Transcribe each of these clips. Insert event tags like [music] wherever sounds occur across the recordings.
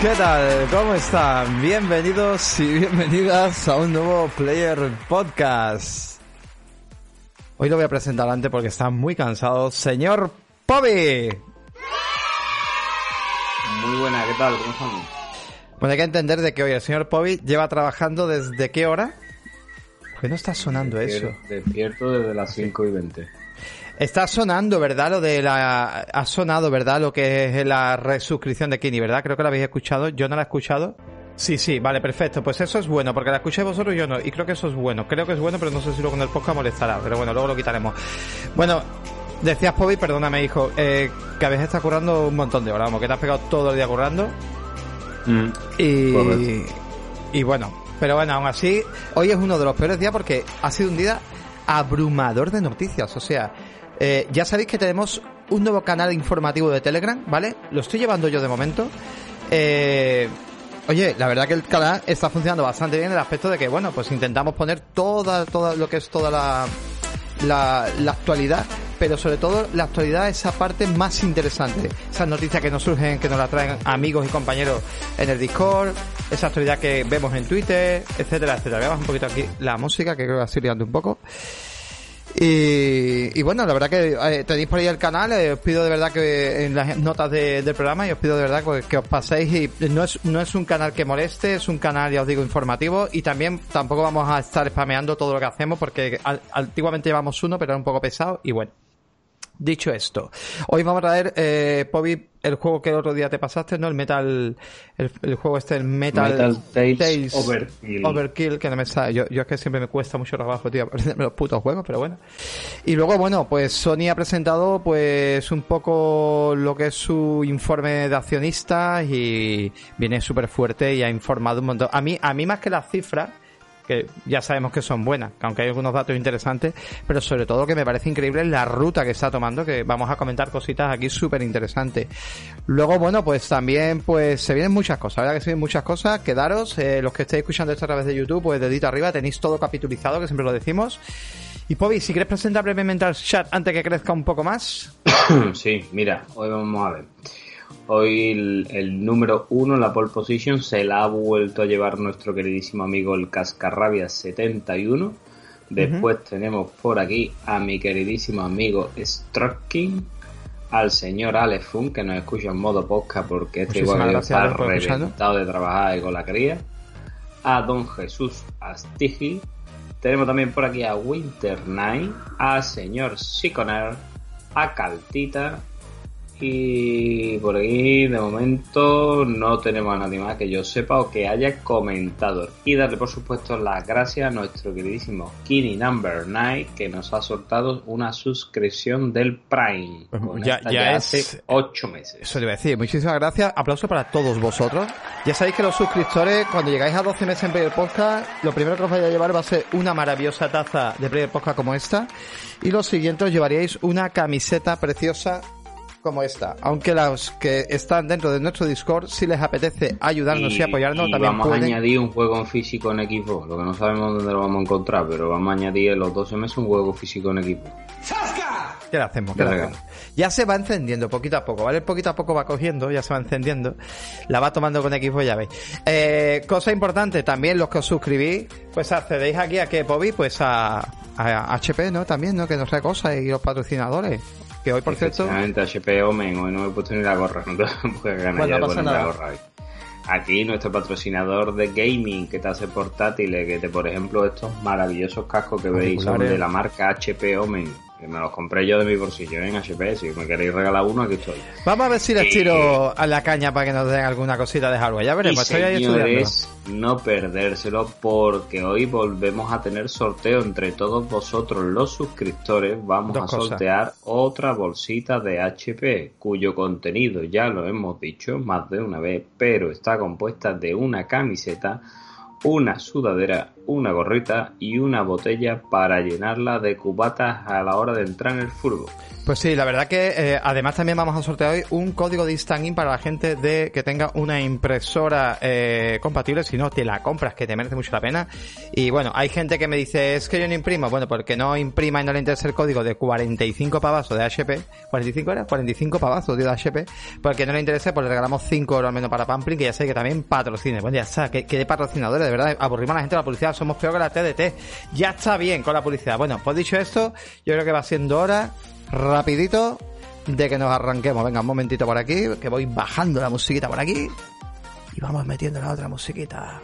¿qué tal? ¿Cómo están? Bienvenidos y bienvenidas a un nuevo Player Podcast. Hoy lo voy a presentar antes porque está muy cansado. Señor Pobi. Muy buena, ¿qué tal? ¿Cómo estamos? Bueno, hay que entender de que hoy el señor Pobi lleva trabajando desde qué hora? ¿Por no está sonando eso? Despierto desde las 5 y 20. Está sonando, ¿verdad? Lo de la... Ha sonado, ¿verdad? Lo que es la resuscripción de Kini, ¿verdad? Creo que lo habéis escuchado. Yo no la he escuchado. Sí, sí, vale, perfecto. Pues eso es bueno, porque la escuché vosotros y yo no. Y creo que eso es bueno. Creo que es bueno, pero no sé si luego en el podcast molestará. Pero bueno, luego lo quitaremos. Bueno, decías, Pobi, perdóname, hijo, eh, que habéis estado currando un montón de horas. Vamos, que te has pegado todo el día currando. Mm, y... Y bueno, pero bueno, aún así, hoy es uno de los peores días porque ha sido un día abrumador de noticias. O sea, eh, ya sabéis que tenemos un nuevo canal informativo de Telegram, ¿vale? Lo estoy llevando yo de momento. Eh, oye, la verdad que el canal está funcionando bastante bien en el aspecto de que, bueno, pues intentamos poner toda, toda lo que es toda la, la, la actualidad, pero sobre todo la actualidad, esa parte más interesante. Esas noticias que nos surgen, que nos la traen amigos y compañeros en el Discord, esa actualidad que vemos en Twitter, etcétera, etcétera. Veamos un poquito aquí la música, que creo que va liando un poco. Y, bueno, la verdad que eh, tenéis por ahí el canal, eh, os pido de verdad que en las notas del programa y os pido de verdad que, os paséis y no es, no es un canal que moleste, es un canal, ya os digo, informativo y también tampoco vamos a estar spameando todo lo que hacemos porque antiguamente llevamos uno pero era un poco pesado y bueno. Dicho esto, hoy vamos a traer, eh, Pobi, el juego que el otro día te pasaste, ¿no? El Metal, el, juego este, el Metal, Tales, Overkill. Overkill, que no me sale. Yo, yo es que siempre me cuesta mucho trabajo, tío, [laughs] aprenderme los putos juegos, pero bueno. Y luego, bueno, pues Sony ha presentado, pues, un poco lo que es su informe de accionistas y viene súper fuerte y ha informado un montón. A mí, a mí más que las cifras, que ya sabemos que son buenas, aunque hay algunos datos interesantes, pero sobre todo que me parece increíble la ruta que está tomando, que vamos a comentar cositas aquí súper interesantes. Luego, bueno, pues también pues se vienen muchas cosas, ¿verdad? Que se vienen muchas cosas, quedaros, eh, los que estéis escuchando esto a través de YouTube, pues dedito arriba, tenéis todo capitulizado, que siempre lo decimos. Y Pobi, si quieres presentar brevemente al chat antes que crezca un poco más. [coughs] Sí, mira, hoy vamos a ver. Hoy el, número uno en la pole position se la ha vuelto a llevar nuestro queridísimo amigo el Cascarrabia 71. Después tenemos por aquí a mi queridísimo amigo Strucking, al señor Alefun que nos escucha en modo podcast porque este igual está reventado de trabajar con la cría, a don Jesús Astigi, tenemos también por aquí a Winter Night, a señor Siconer, a Caltita y por ahí de momento no tenemos a nadie más que yo sepa o que haya comentado. Y darle por supuesto las gracias a nuestro queridísimo Kini Number 9 que nos ha soltado una suscripción del Prime. Ya, ya, hace 8 meses. Eso le iba a decir. Muchísimas gracias. Aplauso para todos vosotros. Ya sabéis que los suscriptores, cuando llegáis a 12 meses en Player Podcast, lo primero que os vaya a llevar va a ser una maravillosa taza de Player Podcast como esta. Y lo siguiente os llevaríais una camiseta preciosa como esta. Aunque los que están dentro de nuestro Discord, si les apetece ayudarnos y, apoyarnos, también vamos a añadir un juego en físico en equipo. Lo que no sabemos dónde lo vamos a encontrar, pero vamos a añadir en los 12 meses un juego físico en equipo. ¿Qué le hacemos? Ya se va encendiendo poquito a poco, ¿vale? Poquito a poco va cogiendo, ya se va encendiendo. La va tomando con equipo, ya veis. Eh, cosa importante, también los que os suscribís, pues accedéis aquí a que Pobi, pues a, a HP, ¿no? También, ¿no? Que nos trae cosas y los patrocinadores. Que hoy, por cierto. HP Omen, hoy no me he puesto ni la gorra. No te [laughs] ganas bueno, la gorra hoy. Aquí nuestro patrocinador de gaming que te hace portátiles, que te, por ejemplo, estos maravillosos cascos que veis son de la marca HP Omen que me los compré yo de mi bolsillo en HP. Si me queréis regalar uno, aquí estoy. Vamos a ver si les tiro a la caña para que nos den alguna cosita de hardware. Ya veremos, estoy ahí estudiando. no perdérselo porque hoy volvemos a tener sorteo entre todos vosotros, los suscriptores. Vamos a sortear otra bolsita de HP, cuyo contenido ya lo hemos dicho más de una vez, pero está compuesta de una camiseta una sudadera, una gorrita y una botella para llenarla de cubatas a la hora de entrar en el furbo. Pues sí, la verdad que eh, además también vamos a sortear hoy un código de instant para la gente de que tenga una impresora eh, compatible, si no te la compras que te merece mucho la pena. Y bueno, hay gente que me dice, es que yo no imprimo, bueno, porque no imprima y no le interesa el código de 45 pavazos de HP, 45 era, 45 pavazos de HP, porque no le interesa, pues le regalamos 5 euros al menos para Pampling, que ya sé que también patrocine. Bueno, ya está, que, de patrocinadores, de verdad, aburrimos a la gente la publicidad, somos peor que la TDT. Ya está bien con la publicidad. Bueno, pues dicho esto, yo creo que va siendo hora rapidito de que nos arranquemos. Venga, un momentito por aquí, que voy bajando la musiquita por aquí y vamos metiendo la otra musiquita.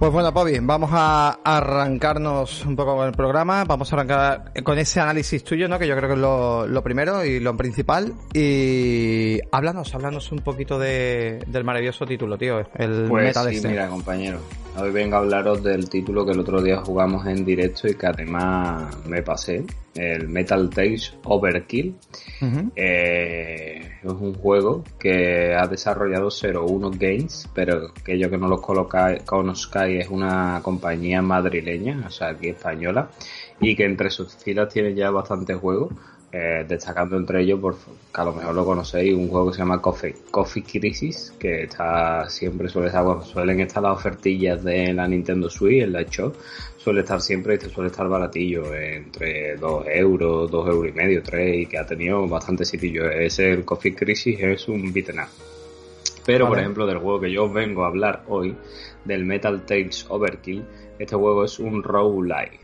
Pues bueno, Pobi, vamos a arrancarnos un poco con el programa. Vamos a arrancar con ese análisis tuyo, ¿no? Que yo creo que es lo, primero y lo principal. Y háblanos, háblanos un poquito de, del maravilloso título, tío. El pues Metal sí, este. mira, compañero. Hoy vengo a hablaros del título que el otro día jugamos en directo y que además me pasé. El Metal Tales Overkill. eh, es un juego que ha desarrollado 01 Games, pero que yo que no los conozcáis es una compañía madrileña, o sea, aquí española, y que entre sus filas tiene ya bastantes juegos. Eh, destacando entre ellos, por, que a lo mejor lo conocéis, un juego que se llama Coffee, Coffee Crisis, que está siempre suele estar, bueno, suelen estar las ofertillas de la Nintendo Switch, en la Shop, suele estar siempre, y suele estar baratillo, entre 2 euros, 2 euros y medio, 3, y que ha tenido bastante sitio. Ese, el Coffee Crisis, es un beat'em up. Pero, por ejemplo, del juego que yo os vengo a hablar hoy, del Metal Tales Overkill, este juego es un roguelike.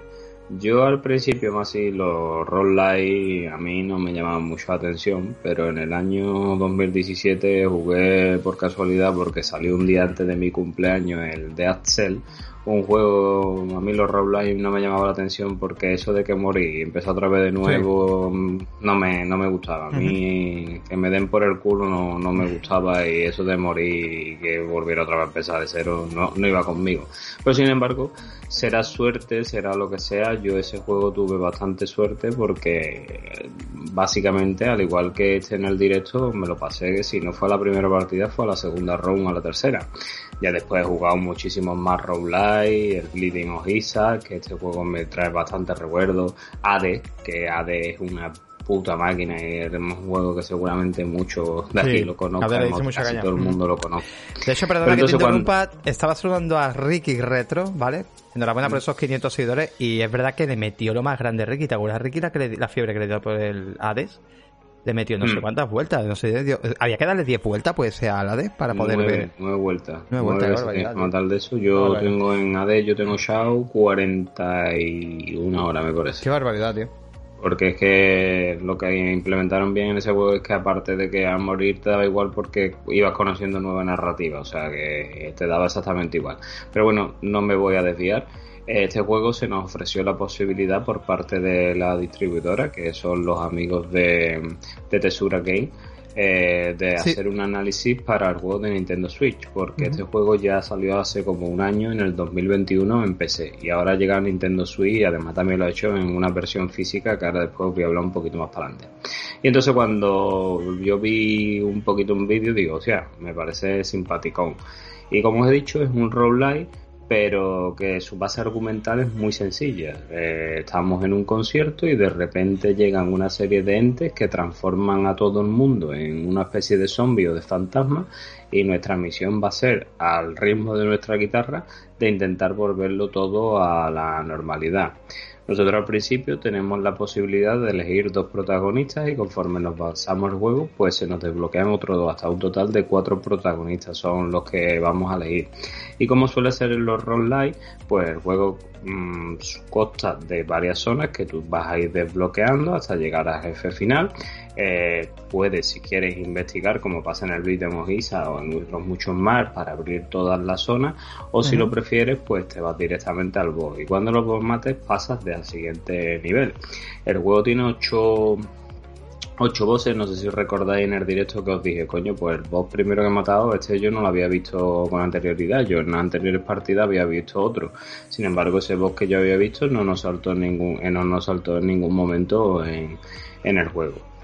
Yo al principio más así los roguelike a mí no me llamaban mucho la atención, pero en el año 2017 jugué por casualidad porque salió un día antes de mi cumpleaños el Dead Cell, un juego, a mí los roguelike no me llamaba la atención porque eso de que morí y empezar otra vez de nuevo mm, no me, no me gustaba. A mí que me den por el culo no, no me gustaba y eso de morir y que volviera otra vez a empezar de cero no, no iba conmigo. Pero sin embargo, será suerte, será lo que sea, yo ese juego tuve bastante suerte porque básicamente, al igual que este en el directo, me lo pasé que si no fue a la primera partida, fue a la segunda round o a la tercera. Ya después he jugado muchísimos más roguelike, el Bleeding of Isaac, que este juego me trae bastante recuerdos, Ade, que Ade es una puta máquina y es un juego que seguramente muchos de Sí, aquí lo conozcan, o casi caña. todo el Mm. mundo lo conoce. De hecho, perdona que te cuando- interrumpa, estaba saludando a Ricky Retro, ¿vale? Enhorabuena por esos 500 seguidores y es verdad que le metió lo más grande Ricky. ¿Te acuerdas Ricky la, la fiebre que le dio por el Hades? Le metió no sé Mm. cuántas vueltas, no sé, dio- había que darle 10 vueltas pues al Hades para poder nueve, ver. nueve vueltas. Nueve vueltas, qué veces barbaridad, como tío. tal de eso. Yo tengo en AD, yo tengo Shao 41 horas me parece. Qué barbaridad, tío. Porque es que lo que implementaron bien en ese juego es que aparte de que a morir te daba igual porque ibas conociendo nueva narrativa, o sea que te daba exactamente igual. Pero bueno, no me voy a desviar. Este juego se nos ofreció la posibilidad por parte de la distribuidora, que son los amigos de, de Tesura Game, eh, de Sí. hacer un análisis para el juego de Nintendo Switch, porque este juego ya salió hace como un año, en el 2021, en PC, y ahora llega a Nintendo Switch y además también lo ha hecho en una versión física que ahora después voy a hablar un poquito más para adelante. Y entonces cuando yo vi un poquito un vídeo, digo, o sea, me parece simpaticón. Y como os he dicho, es un roguelike pero que su base argumental es muy sencilla. Eh, estamos en un concierto y de repente llegan una serie de entes que transforman a todo el mundo en una especie de zombie o de fantasma y nuestra misión va a ser, al ritmo de nuestra guitarra, de intentar volverlo todo a la normalidad. Nosotros al principio tenemos la posibilidad de elegir dos protagonistas y conforme nos pasamos el juego, pues se nos desbloquean otros dos, hasta un total de cuatro protagonistas son los que vamos a elegir. Y como suele ser en los roguelike, pues el juego mmm, consta de varias zonas que tú vas a ir desbloqueando hasta llegar al jefe final. Eh, puedes, si quieres, investigar, como pasa en el vídeo de Mojisa o en otros muchos más, para abrir todas las zonas, o si lo prefieres, pues te vas directamente al boss. Y cuando los boss mates, pasas al siguiente nivel. El juego tiene 8 ocho bosses, no sé si recordáis en el directo que os dije, coño, pues el boss primero que he matado, este yo no lo había visto con anterioridad, yo en las anteriores partidas había visto otro. Sin embargo, ese boss que yo había visto no nos saltó en ningún, eh, no nos saltó en ningún momento en, en el juego.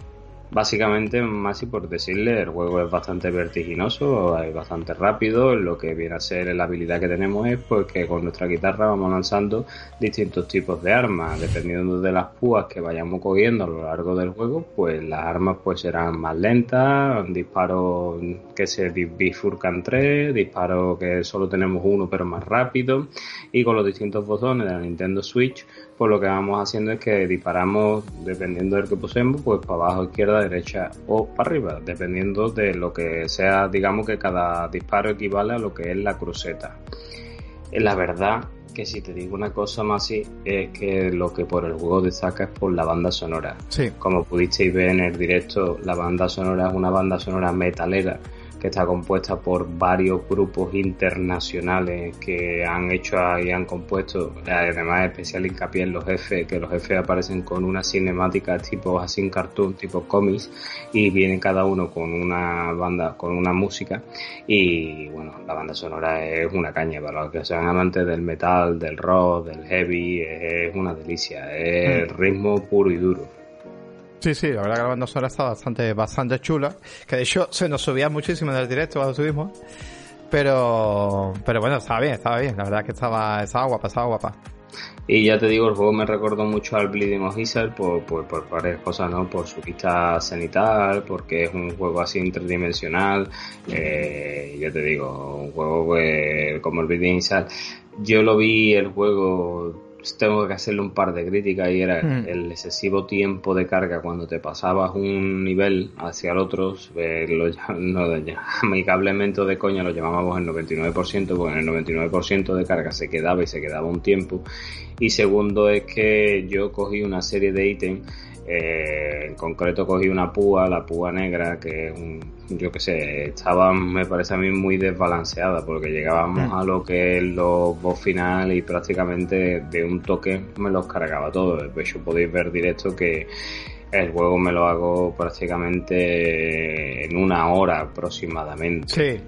Básicamente, más y por decirle, el juego es bastante vertiginoso, es bastante rápido. Lo que viene a ser la habilidad que tenemos es pues que con nuestra guitarra vamos lanzando distintos tipos de armas. Dependiendo de las púas que vayamos cogiendo a lo largo del juego, pues las armas pues serán más lentas, disparos que se bifurcan tres, disparos que solo tenemos uno pero más rápido. Y con los distintos botones de la Nintendo Switch, pues lo que vamos haciendo es que disparamos, dependiendo del que posemos, pues para abajo, izquierda, derecha o para arriba, dependiendo de lo que sea, digamos que cada disparo equivale a lo que es la cruceta. La verdad que si te digo una cosa más así, es que lo que por el juego destaca es por la banda sonora. Sí. Como pudisteis ver en el directo, la banda sonora es una banda sonora metalera que está compuesta por varios grupos internacionales que han hecho y han compuesto, además especial hincapié en los jefes, que los jefes aparecen con una cinemática tipo así cartoon, tipo cómics, y vienen cada uno con una banda, con una música, y bueno, la banda sonora es una caña, para los que sean amantes del metal, del rock, del heavy, es una delicia, es mm. ritmo puro y duro. Sí, sí, la verdad que la banda sonora está bastante, bastante chula. Que de hecho se nos subía muchísimo en el directo cuando subimos. Pero, pero bueno, estaba bien, estaba bien. La verdad que estaba, estaba guapa, estaba guapa. Y ya te digo, el juego me recordó mucho al Bleeding of Isar por, por, por, varias cosas, ¿no? Por su vista cenital, porque es un juego así interdimensional. Eh, ya te digo, un juego que, como el Bleeding Isar, yo lo vi el juego pues tengo que hacerle un par de críticas y era hmm. el excesivo tiempo de carga cuando te pasabas un nivel hacia el otro, eh, lo, no, [laughs] amigablemente de coña lo llamábamos el 99%, porque en el 99% de carga se quedaba y se quedaba un tiempo. Y segundo es que yo cogí una serie de ítems eh, en concreto cogí una púa, la púa negra, que es un, yo que sé, estaba, me parece a mí muy desbalanceada, porque llegábamos mm. a lo que es los boss final y prácticamente de un toque me los cargaba todos. De hecho, podéis ver directo que el juego me lo hago prácticamente en una hora aproximadamente. Sí.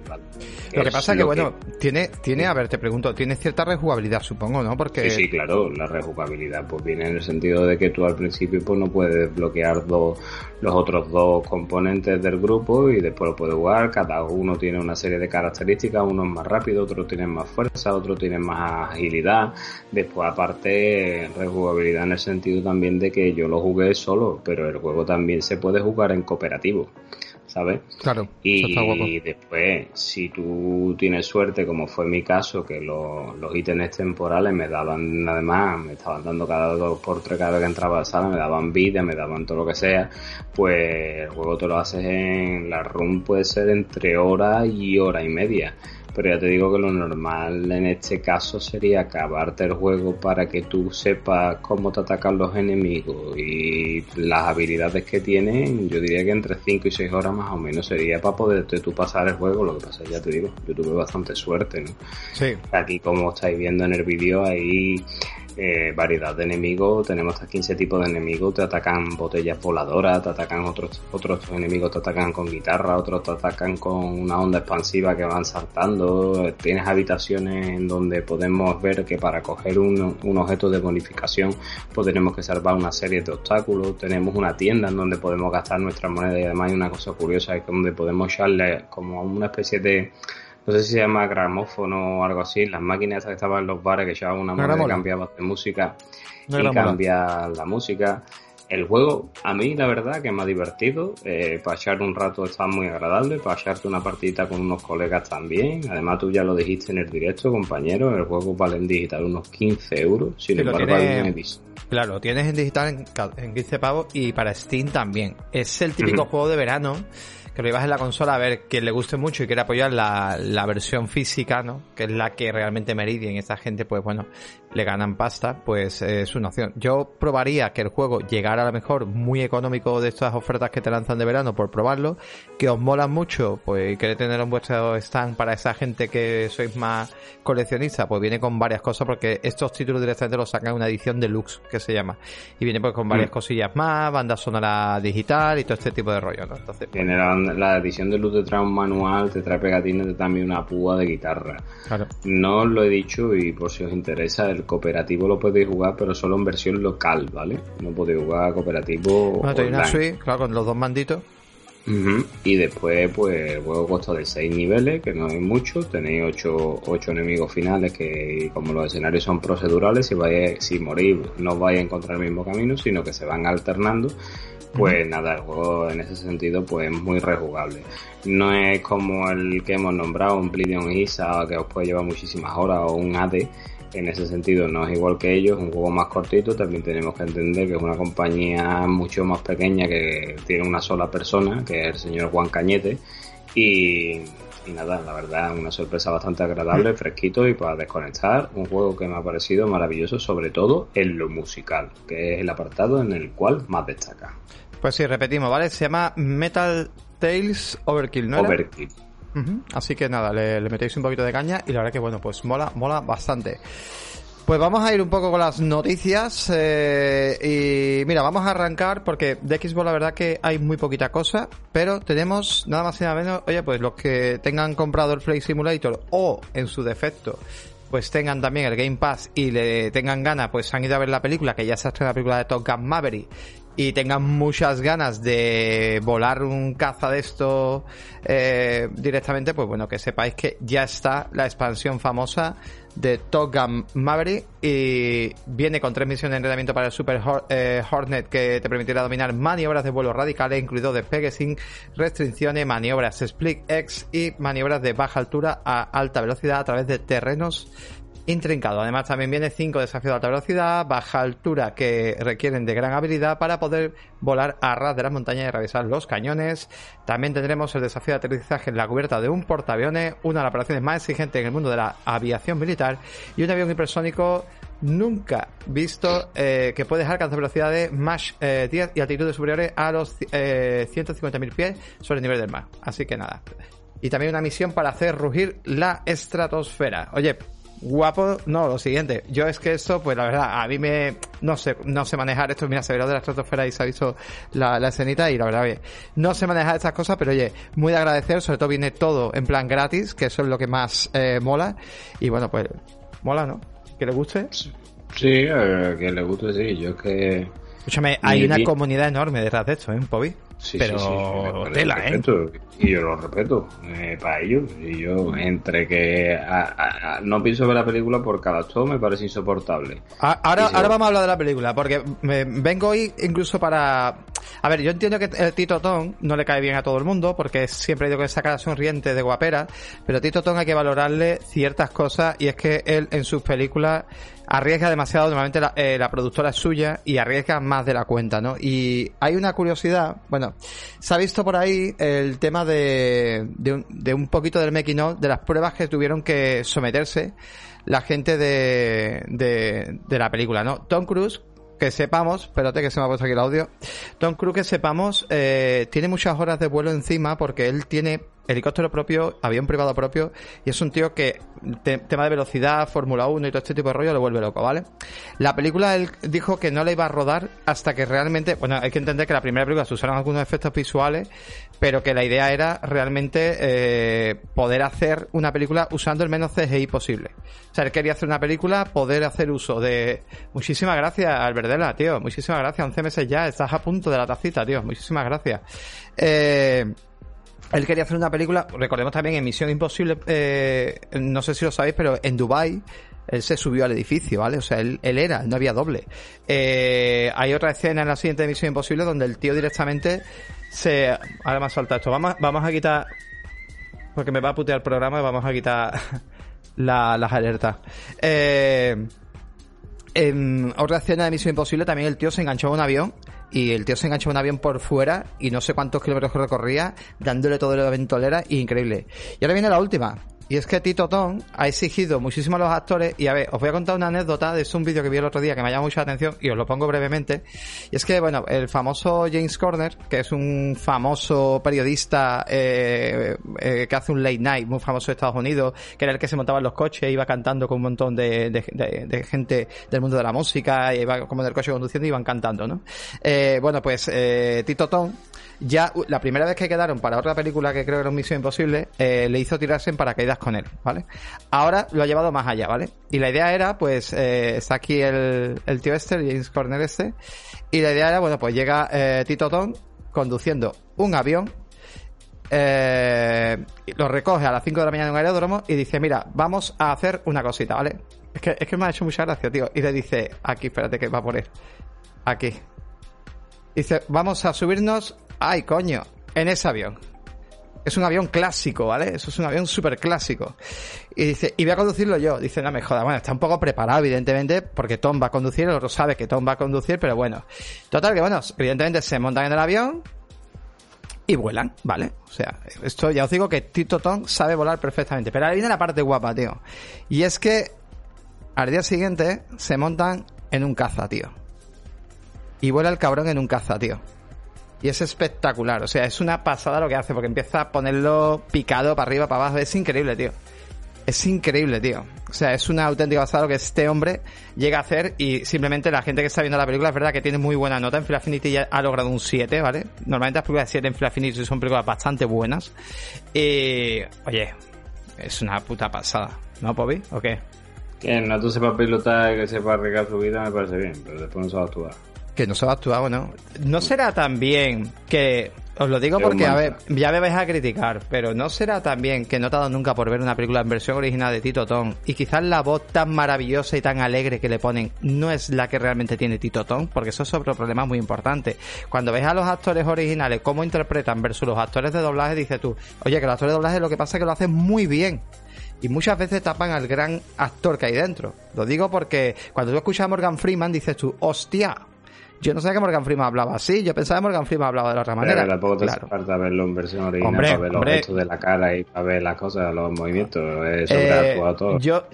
Lo que pasa es que, bueno, tiene, tiene, a ver, te pregunto, tiene cierta rejugabilidad, supongo, ¿no? Porque... Sí, sí, claro, la rejugabilidad pues viene en el sentido de que tú al principio pues no puedes bloquear dos, los otros dos componentes del grupo y después lo puedes jugar, cada uno tiene una serie de características, uno es más rápido, otro tiene más fuerza, otro tiene más agilidad, después aparte rejugabilidad en el sentido también de que yo lo jugué solo, pero el juego también se puede jugar en cooperativo. ¿Sabes? Claro. Y después, si tú tienes suerte, como fue mi caso, que los, los ítems temporales me daban, además, me estaban dando cada dos por tres cada vez que entraba a la sala, me daban vida, me daban todo lo que sea, pues el juego te lo haces en la run puede ser entre hora y hora y media. Pero ya te digo que lo normal en este caso sería acabarte el juego para que tú sepas cómo te atacan los enemigos y las habilidades que tienen. Yo diría que entre 5 y 6 horas más o menos sería para poderte tú pasar el juego. Lo que pasa, ya te digo, yo tuve bastante suerte, ¿no? Sí. Aquí, como estáis viendo en el vídeo, ahí eh, variedad de enemigos, tenemos hasta 15 tipos de enemigos, te atacan botellas voladoras, te atacan otros, otros enemigos, te atacan con guitarra, otros te atacan con una onda expansiva que van saltando, tienes habitaciones en donde podemos ver que para coger un, un objeto de bonificación pues tenemos que salvar una serie de obstáculos, tenemos una tienda en donde podemos gastar nuestras monedas y además hay una cosa curiosa es donde podemos echarle como una especie de no sé si se llama gramófono o algo así, las máquinas que estaban en los bares que echaban una moneda y cambiaban de música y cambia la música. El juego, a mí la verdad que me ha divertido, eh, para echar un rato está muy agradable, para echarte una partidita con unos colegas también, además tú ya lo dijiste en el directo compañero, el juego vale en digital unos 15 euros, sin embargo Claro, lo tienes en digital en, en 15 pavos y para Steam también. Es el típico juego de verano que lo llevas en la consola, a ver, quien le guste mucho y quiere apoyar la, la versión física, ¿no? Que es la que realmente Meridian, esta gente, pues bueno, le ganan pasta, pues eh, es una opción. Yo probaría que el juego llegara a lo mejor muy económico de estas ofertas que te lanzan de verano por probarlo, que os molan mucho, pues y queréis tener en vuestro stand para esa gente que sois más coleccionista, pues viene con varias cosas porque estos títulos directamente los sacan en una edición deluxe que se llama y viene pues con varias mm. cosillas más, banda sonora digital y todo este tipo de rollo, ¿no? Entonces, pues, la, edición deluxe te trae un manual, te trae pegatines, te también una púa de guitarra. Claro. No os lo he dicho y por si os interesa el cooperativo lo podéis jugar, pero solo en versión local, ¿vale? No podéis jugar cooperativo. Bueno, tenéis una Switch, claro, con los dos manditos. Y después, pues, el juego consta de 6 niveles, que no es mucho. Tenéis 8, ocho enemigos finales que, como los escenarios son procedurales, si, vais, si morís no vais a encontrar el mismo camino, sino que se van alternando. Pues nada, el juego en ese sentido, pues es muy rejugable. No es como el que hemos nombrado, un Bleeding Isa, que os puede llevar muchísimas horas, o un AD, en ese sentido no es igual que ellos, un juego más cortito, también tenemos que entender que es una compañía mucho más pequeña que tiene una sola persona, que es el señor Juan Cañete, y, nada, la verdad, una sorpresa bastante agradable, mm. fresquito y para desconectar, un juego que me ha parecido maravilloso, sobre todo en lo musical, que es el apartado en el cual más destaca. Pues sí, repetimos, ¿vale? Se llama Metal Tales Overkill, ¿no? Overkill. Así que nada, le, metéis un poquito de caña y la verdad que bueno, pues mola, mola bastante. Pues vamos a ir un poco con las noticias eh, y mira, vamos a arrancar porque de Xbox la verdad que hay muy poquita cosa, pero tenemos nada más y nada menos, oye, pues los que tengan comprado el Flight Simulator o en su defecto pues tengan también el Game Pass y le tengan ganas, pues han ido a ver la película, que ya se ha estrenado la película de Top Gun Maverick y tengan muchas ganas de volar un caza de esto eh, directamente, pues bueno, que sepáis que ya está la expansión famosa de Top Gun Maverick y viene con tres misiones de entrenamiento para el Super eh, Hornet que te permitirá dominar maniobras de vuelo radicales, incluido despegue sin restricciones, maniobras Split X y maniobras de baja altura a alta velocidad a través de terrenos intrincado. Además también viene cinco desafíos de alta velocidad, baja altura que requieren de gran habilidad para poder volar a ras de las montañas y atravesar los cañones. También tendremos el desafío de aterrizaje en la cubierta de un portaaviones, una de las operaciones más exigentes en el mundo de la aviación militar y un avión hipersónico nunca visto eh, que puede alcanzar velocidades más 10 eh, y altitudes superiores a los eh, 150.000 pies sobre el nivel del mar. Así que nada. Y también una misión para hacer rugir la estratosfera. Oye, Guapo, no, lo siguiente. Yo es que esto, pues la verdad, a mí me. No sé, no sé manejar esto. Mira, se verá de la estratosfera y se ha visto la, la escenita y la verdad, oye, no sé manejar estas cosas, pero oye, muy de agradecer. Sobre todo viene todo en plan gratis, que eso es lo que más eh, mola. Y bueno, pues, mola, ¿no? Que le guste. Sí, eh, que le guste, sí. Yo es que. Escúchame, hay una comunidad enorme detrás de esto, ¿eh, Pobi? Sí, pero sí, tela, ¿eh? Y yo lo respeto eh, para ellos. Y yo, entre que no pienso ver la película por cada actor, me parece insoportable. Ahora, ahora vamos a hablar de la película, porque me, vengo hoy incluso para. A ver, yo entiendo que el Tito Tom no le cae bien a todo el mundo, porque siempre digo que saca sonriente de guapera, pero Tito Tom hay que valorarle ciertas cosas, y es que él en sus películas arriesga demasiado, normalmente eh, la, productora es suya y arriesga más de la cuenta, ¿no? Y hay una curiosidad, bueno, se ha visto por ahí el tema de, un, poquito del making de las pruebas que tuvieron que someterse la gente de la película, ¿no? Tom Cruise que sepamos, espérate que se me ha puesto aquí el audio, Tom Cruise que sepamos, eh, tiene muchas horas de vuelo encima porque él tiene helicóptero propio, avión privado propio, y es un tío que, tema de velocidad, Fórmula 1 y todo este tipo de rollo, lo vuelve loco, ¿vale? La película él dijo que no la iba a rodar hasta que realmente, bueno, hay que entender que la primera película se usaron algunos efectos visuales, pero que la idea era realmente eh, poder hacer una película usando el menos CGI posible. O sea, él quería hacer una película, poder hacer uso de... Muchísimas gracias, Alberdela, tío, muchísimas gracias, 11 meses ya, estás a punto de la tacita, tío, muchísimas gracias. Eh, él quería hacer una película, recordemos también en Misión Imposible, eh, no sé si lo sabéis, pero en Dubai él se subió al edificio, ¿vale? O sea, él, era, no había doble. Eh, hay otra escena en la siguiente Misión Imposible donde el tío directamente se... Ahora me ha esto. Vamos, vamos a quitar... Porque me va a putear el programa y vamos a quitar [laughs] las alertas. Eh, en otra escena de Misión Imposible también el tío se enganchó a un avión y el tío se enganchó a un avión por fuera y no sé cuántos kilómetros recorría dándole todo la ventolera y increíble. Y ahora viene la última. Y es que Tito Tom ha exigido muchísimo a los actores, y a ver, os voy a contar una anécdota de es un vídeo que vi el otro día que me llama mucho la atención y os lo pongo brevemente. Y es que, bueno, el famoso James Corner, que es un famoso periodista eh, eh, que hace un late night muy famoso de Estados Unidos, que era el que se montaba en los coches, iba cantando con un montón de, de, gente del mundo de la música, iba como en el coche conduciendo y iban cantando, ¿no? Eh, bueno, pues eh, Tito Tom ya la primera vez que quedaron para otra película que creo que era un Misión Imposible, eh, le hizo tirarse en paracaídas con él, ¿vale? Ahora lo ha llevado más allá, ¿vale? Y la idea era, pues, eh, está aquí el, el tío este, James Corner este, y la idea era, bueno, pues llega eh, Tito Tom conduciendo un avión, eh, lo recoge a las 5 de la mañana en un aeródromo y dice, mira, vamos a hacer una cosita, ¿vale? Es que, es que me ha hecho mucha gracia, tío. Y le dice, aquí, espérate que va a poner. Aquí. Dice, vamos a subirnos ay, coño, en ese avión. Es un avión clásico, ¿vale? Eso es un avión súper clásico. Y dice, y voy a conducirlo yo. Dice, no me joda. Bueno, está un poco preparado, evidentemente, porque Tom va a conducir, el otro sabe que Tom va a conducir, pero bueno. Total, que bueno, evidentemente se montan en el avión y vuelan, ¿vale? O sea, esto ya os digo que Tito Tom sabe volar perfectamente. Pero ahora viene la parte guapa, tío. Y es que al día siguiente se montan en un caza, tío. Y vuela el cabrón en un caza, tío. Y es espectacular. O sea, es una pasada lo que hace, porque empieza a ponerlo picado para arriba, para abajo. Es increíble, tío. Es increíble, tío. O sea, es una auténtica pasada lo que este hombre llega a hacer y simplemente la gente que está viendo la película es verdad que tiene muy buena nota. En Affinity ya ha logrado un 7, ¿vale? Normalmente las películas de 7 en Fila Affinity son películas bastante buenas. Y, oye, es una puta pasada. ¿No, Pobi? ¿O qué? Que no tú sepas pilotar y que sepa arriesgar su vida me parece bien, pero después no sabes actuar que no se va a actuar, bueno. No será también que, os lo digo porque, a ver, ya me vais a criticar, pero no será también que no te ha dado nunca por ver una película en versión original de Tito Tom y quizás la voz tan maravillosa y tan alegre que le ponen no es la que realmente tiene Tito Tom, porque eso es otro problema muy importante. Cuando ves a los actores originales cómo interpretan versus los actores de doblaje, dices tú, oye, que los actores de doblaje lo que pasa es que lo hacen muy bien y muchas veces tapan al gran actor que hay dentro. Lo digo porque cuando tú escuchas a Morgan Freeman dices tú, hostia, yo no sabía que Morgan Freeman hablaba así, yo pensaba que Morgan Freeman hablaba de la otra manera. Pero tampoco te hace falta verlo en versión original para ver los gestos de la cara y para ver las cosas, los movimientos. Es sobreactuado todo. Yo,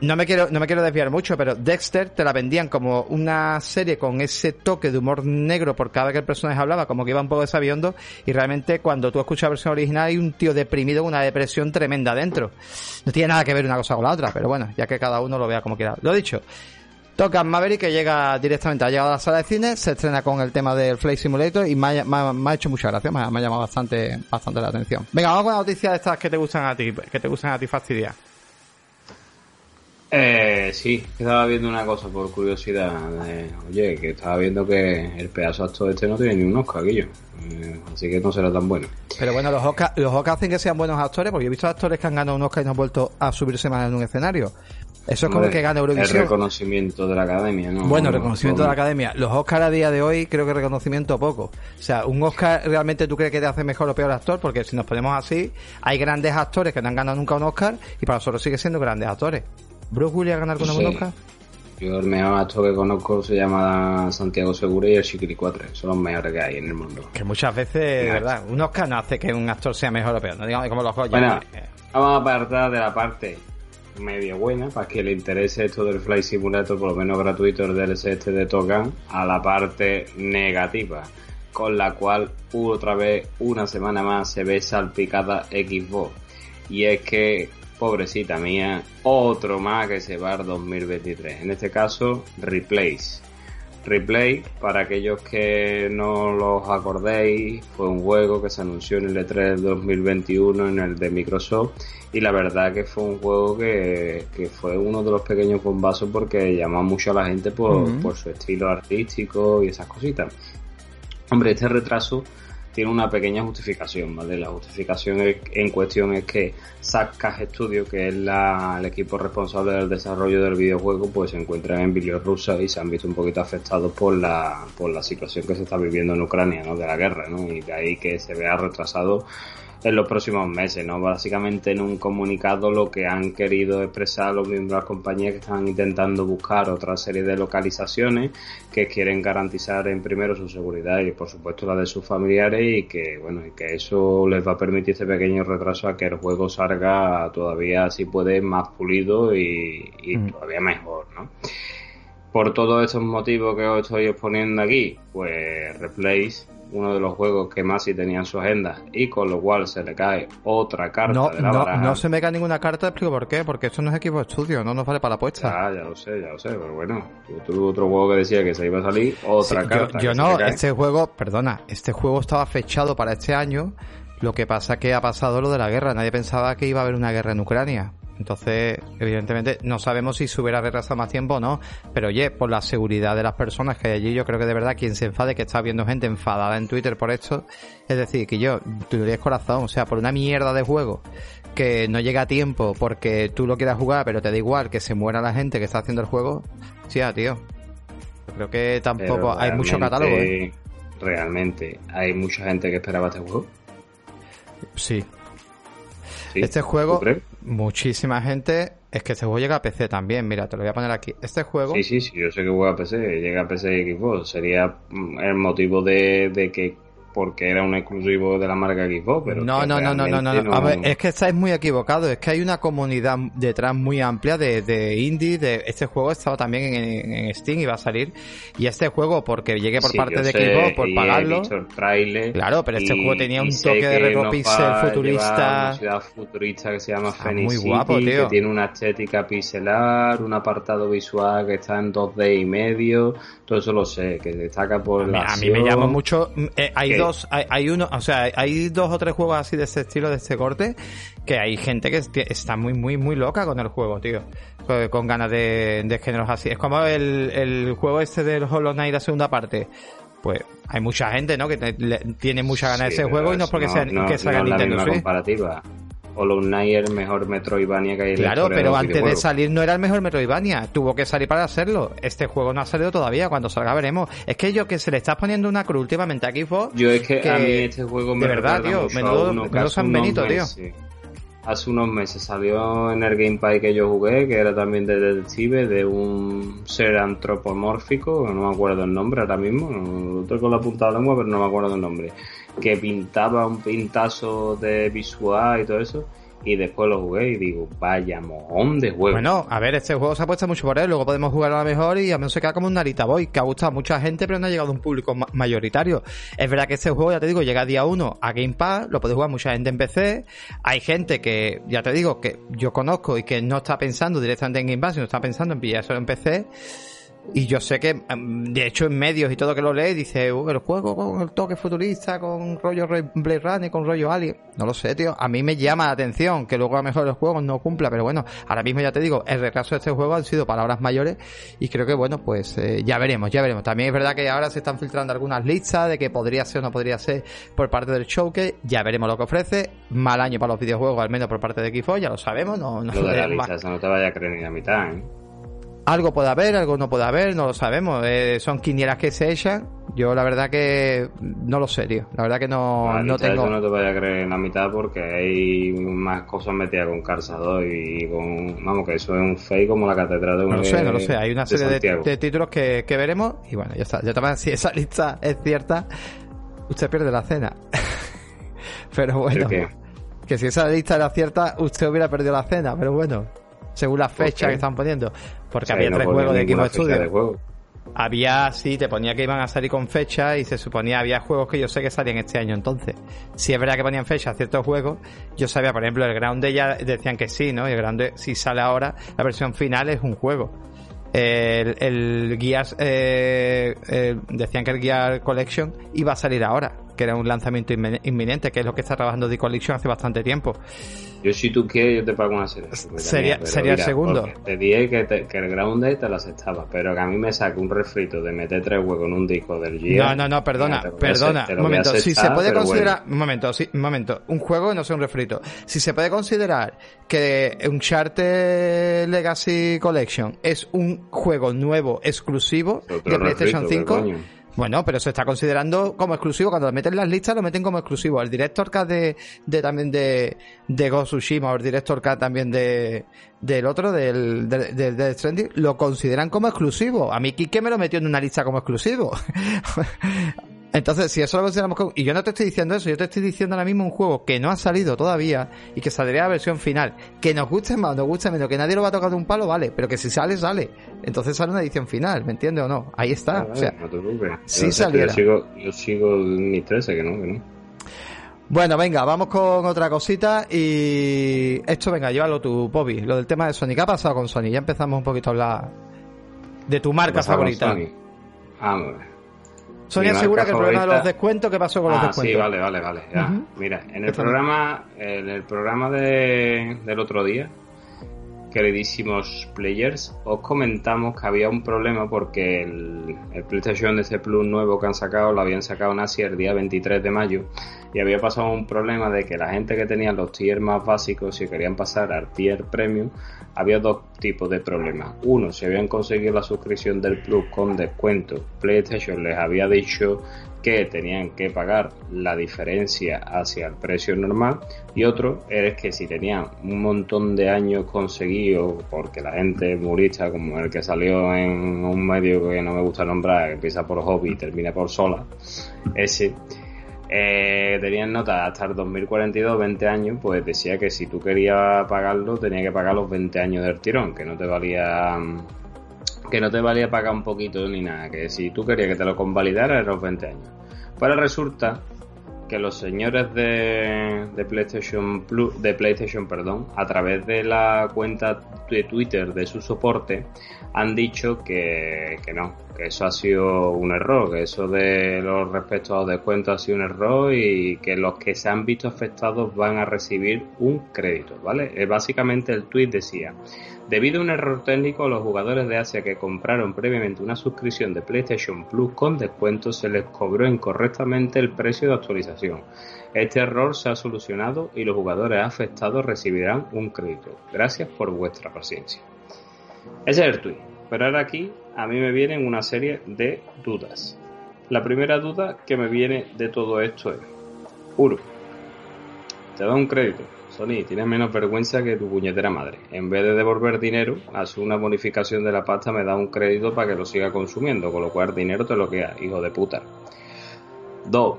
no, me quiero, no me quiero desviar mucho, pero Dexter te la vendían como una serie con ese toque de humor negro por cada vez que el personaje hablaba, como que iba un poco desabiondo, y realmente cuando tú escuchas la versión original hay un tío deprimido con una depresión tremenda dentro. No tiene nada que ver una cosa con la otra, pero bueno, ya que cada uno lo vea como quiera. Lo dicho, Toca Maverick que llega directamente, ha llegado a la sala de cine, se estrena con el tema del Flight Simulator y me ha, hecho mucha gracia, me ha, llamado bastante, bastante la atención. Venga, vamos con las noticias de estas que te gustan a ti, que te gustan a ti fastidiar. Eh, sí, estaba viendo una cosa por curiosidad. oye, que estaba viendo que el pedazo actor este no tiene ni un Oscar, aquello. Eh, así que no será tan bueno. Pero bueno, los Oscar, los Oscar hacen que sean buenos actores, porque he visto actores que han ganado un Oscar y no han vuelto a subirse más en un escenario. Eso es como que gana Eurovisión. El reconocimiento de la academia, ¿no? Bueno, reconocimiento de la academia. Los Oscar a día de hoy creo que reconocimiento poco. O sea, un Oscar realmente tú crees que te hace mejor o peor actor, porque si nos ponemos así, hay grandes actores que no han ganado nunca un Oscar y para nosotros sigue siendo grandes actores. ¿Bruce Willis ha ganado con un Oscar? Yo el mejor actor que conozco se llama Santiago Segura y el Chiquiri 4. Son los mejores que hay en el mundo. Que muchas veces, de verdad, un Oscar no hace que un actor sea mejor o peor. No digamos como los Goya. Bueno, vamos a apartar de la parte medio buena para que le interese esto del Fly Simulator, por lo menos gratuito el DLC este de Tokan, a la parte negativa, con la cual otra vez una semana más se ve salpicada Xbox. Y es que, pobrecita mía, otro más que se va al 2023. En este caso, Replace. Replay, para aquellos que no los acordéis, fue un juego que se anunció en el E3 2021 en el de Microsoft y la verdad que fue un juego que, fue uno de los pequeños bombazos porque llamó mucho a la gente por, por su estilo artístico y esas cositas. Hombre, este retraso tiene una pequeña justificación, ¿vale? La justificación en cuestión es que Sackcast Studio, que es la, el equipo responsable del desarrollo del videojuego, pues se encuentra en Bielorrusia y se han visto un poquito afectados por la, por la situación que se está viviendo en Ucrania, ¿no? De la guerra, ¿no? Y de ahí que se vea retrasado en los próximos meses, ¿no? Básicamente en un comunicado lo que han querido expresar los miembros de las compañías que están intentando buscar otra serie de localizaciones que quieren garantizar en primero su seguridad y por supuesto la de sus familiares y que bueno y que eso les va a permitir este pequeño retraso a que el juego salga todavía si puede más pulido y, mm. todavía mejor, ¿no? Por todos estos motivos que os estoy exponiendo aquí, pues Replace uno de los juegos que más sí tenía en su agenda y con lo cual se le cae otra carta no, de la no, No se me cae ninguna carta, explico por qué, porque esto no es equipo de estudio, no nos vale para la apuesta. Ah, ya lo sé, ya lo sé, pero bueno, yo tuve otro juego que decía que se iba a salir, otra carta. Yo, no, este juego, perdona, este juego estaba fechado para este año, lo que pasa que ha pasado lo de la guerra, nadie pensaba que iba a haber una guerra en Ucrania. Entonces, evidentemente, no sabemos si se hubiera retrasado más tiempo o no, pero oye, por la seguridad de las personas que hay allí, yo creo que de verdad quien se enfade, que está viendo gente enfadada en Twitter por esto, es decir, que yo, tú dirías corazón, o sea, por una mierda de juego que no llega a tiempo porque tú lo quieras jugar, pero te da igual que se muera la gente que está haciendo el juego, sí, ah, tío. Creo que tampoco hay mucho catálogo. ¿eh? Realmente, hay mucha gente que esperaba este juego. Sí, este juego, muchísima gente. Es que este juego llega a PC también. Mira, te lo voy a poner aquí. Este juego. Sí, sí, sí. Yo sé que juega a PC. Llega a PC y Xbox. Sería mm, el motivo de, de que porque era un exclusivo de la marca Xbox, pero no, no, no, no, no, no, A ver, es que estáis muy equivocados, es que hay una comunidad detrás muy amplia de, de indie, de este juego estaba también en, Steam y va a salir. Y este juego porque llegue por parte de Xbox por pagarlo. claro, pero este juego tenía un toque de retro pixel futurista, una ciudad futurista que se llama Phoenix muy guapo, tío. que tiene una estética pixelar, un apartado visual que está en 2D y medio, todo eso lo sé, que destaca por la A mí me llama mucho eh, hay hay, uno, o sea, hay dos o tres juegos así de este estilo, de este corte, que hay gente que está muy, muy, muy loca con el juego, tío. Con, ganas de, de, géneros así. Es como el, el juego este del Hollow Knight, la segunda parte. Pues hay mucha gente, ¿no? Que tiene mucha ganas de ese juego y no es porque sea, que salga Nintendo Switch. comparativa. Hollow Knight el mejor Metroidvania que hay en Claro, pero antes de salir no era el mejor Metroidvania. Tuvo que salir para hacerlo. Este juego no ha salido todavía. Cuando salga veremos. Es que yo que se le está poniendo una cruz últimamente aquí fue. Yo es que, a mí este juego me De verdad, tío. Menudo, San Benito, tío. Hace unos meses salió en el Gamepad que yo jugué, que era también de detective, de un ser antropomórfico, no me acuerdo el nombre ahora mismo, lo tengo con la punta de la lengua, pero no me acuerdo el nombre que pintaba un pintazo de visual y todo eso. Y después lo jugué y digo, vaya mojón de juego. Bueno, a ver, este juego se ha puesto mucho por él. Luego podemos jugar a lo mejor y a menos se queda como un Narita Boy, que ha gustado a mucha gente, pero no ha llegado a un público mayoritario. Es verdad que este juego, ya te digo, llega día uno a Game Pass, lo puede jugar mucha gente en PC. Hay gente que, ya te digo, que yo conozco y que no está pensando directamente en Game Pass, sino está pensando en pillarse en PC y yo sé que, em, de hecho, en medios y todo que lo lee, dice, uh, el juego con el toque futurista, con rollo Blade Runner, con rollo Alien. No lo sé, tío. A mí me llama la atención que luego a lo mejor el juego no cumpla, pero bueno, ahora mismo ya te digo, el retraso de este juego han sido palabras mayores y creo que, bueno, pues eh, ya veremos, ya veremos. También es verdad que ahora se están filtrando algunas listas de que podría ser o no podría ser por parte del showcase. Ya veremos lo que ofrece. Mal año para los videojuegos, al menos por parte de Xbox, ya lo sabemos. No, no, lo de la lista, eso no te vaya a creer ni la mitad, ¿eh? Algo puede haber, algo no puede haber, no lo sabemos. Eh, son quinielas que se echan. Yo la verdad que no lo sé, tío. La verdad que no, no tengo... No te vaya a creer en la mitad porque hay más cosas metidas con Carsador y con... Vamos, que eso es un fake como la catedral de un... No lo sé, no lo sé. Hay una serie de, títulos que, que, veremos y bueno, ya está. Ya también, si esa lista es cierta, usted pierde la cena. [laughs] pero bueno... Que si esa lista era cierta, usted hubiera perdido la cena, pero bueno según la fecha que están poniendo. Porque había tres juegos de Equipo Studio. Había, sí, te ponía que iban a salir con fecha y se suponía había juegos que yo sé que salían este año. Entonces, si es verdad que ponían fecha a ciertos juegos, yo sabía, por ejemplo, el Ground ya decían que sí, ¿no? Y el Ground si sale ahora, la versión final es un juego. El, el Gears, eh, eh, decían que el Gear Collection iba a salir ahora, que era un lanzamiento inminente, que es lo que está trabajando The Collection hace bastante tiempo. Yo si tú quieres, yo te pago una serie. Sería, sería el segundo. Te dije que, que el Ground Day te lo aceptaba, pero que a mí me saque un refrito de meter tres huevos en un disco del Gear. No, no, no, perdona, perdona. un momento, si se puede considerar, un momento, sí, un momento, un juego no sea un refrito. Si se puede considerar que un Charter Legacy Collection es un juego nuevo exclusivo de PlayStation 5, Bueno, pero se está considerando como exclusivo. Cuando lo meten en las listas, lo meten como exclusivo. El Director Cut de, de también de, de Ghost Tsushima o el Director Cut también de, del otro, del, del, del Death Stranding, lo consideran como exclusivo. A mí Kike me lo metió en una lista como exclusivo. [laughs] Entonces, si eso lo consideramos como... Y yo no te estoy diciendo eso, yo te estoy diciendo ahora mismo un juego que no ha salido todavía y que saldría la versión final. Que nos guste más, nos guste menos, que nadie lo va a tocar de un palo, vale, pero que si sale, sale. Entonces sale una edición final, ¿me entiendes o no? Ahí está. Ah, o sea, no te preocupes. sí Yo- saliera. Yo sigo, yo sigo en mis 13, que no, que no. Bueno, venga, vamos con otra cosita y esto, venga, llévalo tú, Bobby, lo del tema de Sony. ¿Qué ha pasado con Sony? Ya empezamos un poquito a hablar de tu marca favorita. Sony. Ah, Mi asegura que el problema de los descuentos, ¿qué pasó con los Ah, descuentos? sí, vale, vale, vale. ya. Mira, en el programa, en el programa de, del otro día, queridísimos players, os comentamos que había un problema porque el, el PlayStation DC Plus nuevo que han sacado lo habían sacado en Asia el día 23 de mayo y había pasado un problema de que la gente que tenía los tiers más básicos, si querían pasar al tier premium, había dos tipos de problemas. Uno, si habían conseguido la suscripción del Plus con descuento, PlayStation les había dicho que tenían que pagar la diferencia hacia el precio normal y otro es que si tenían un montón de años conseguidos porque la gente murista como el que salió en un medio que no me gusta nombrar que empieza por hobby y termina por sola ese eh, tenían nota hasta el 2042, 20 años, pues decía que si tú querías pagarlo, tenía que pagar los 20 años del tirón, que no te valía que no te valía pagar un poquito ni nada, que si tú querías que te lo convalidara eran los 20 años. Pero resulta que los señores de, de PlayStation Plus, de PlayStation, perdón, a través de la cuenta de Twitter de su soporte, han dicho que, que no, que eso ha sido un error, que eso de los respecto a los descuentos ha sido un error y que los que se han visto afectados van a recibir un crédito, ¿vale? Básicamente el tweet decía, Debido a un error técnico, los jugadores de Asia que compraron previamente una suscripción de PlayStation Plus con descuento se les cobró incorrectamente el precio de actualización. Este error se ha solucionado y los jugadores afectados recibirán un crédito. Gracias por vuestra paciencia. Ese es el tweet. Pero ahora aquí a mí me vienen una serie de dudas. La primera duda que me viene de todo esto es, uno, te da un crédito. Sony, tienes menos vergüenza que tu puñetera madre. En vez de devolver dinero, hace una bonificación de la pasta, me da un crédito para que lo siga consumiendo, con lo cual dinero te lo queda, hijo de puta. Dos,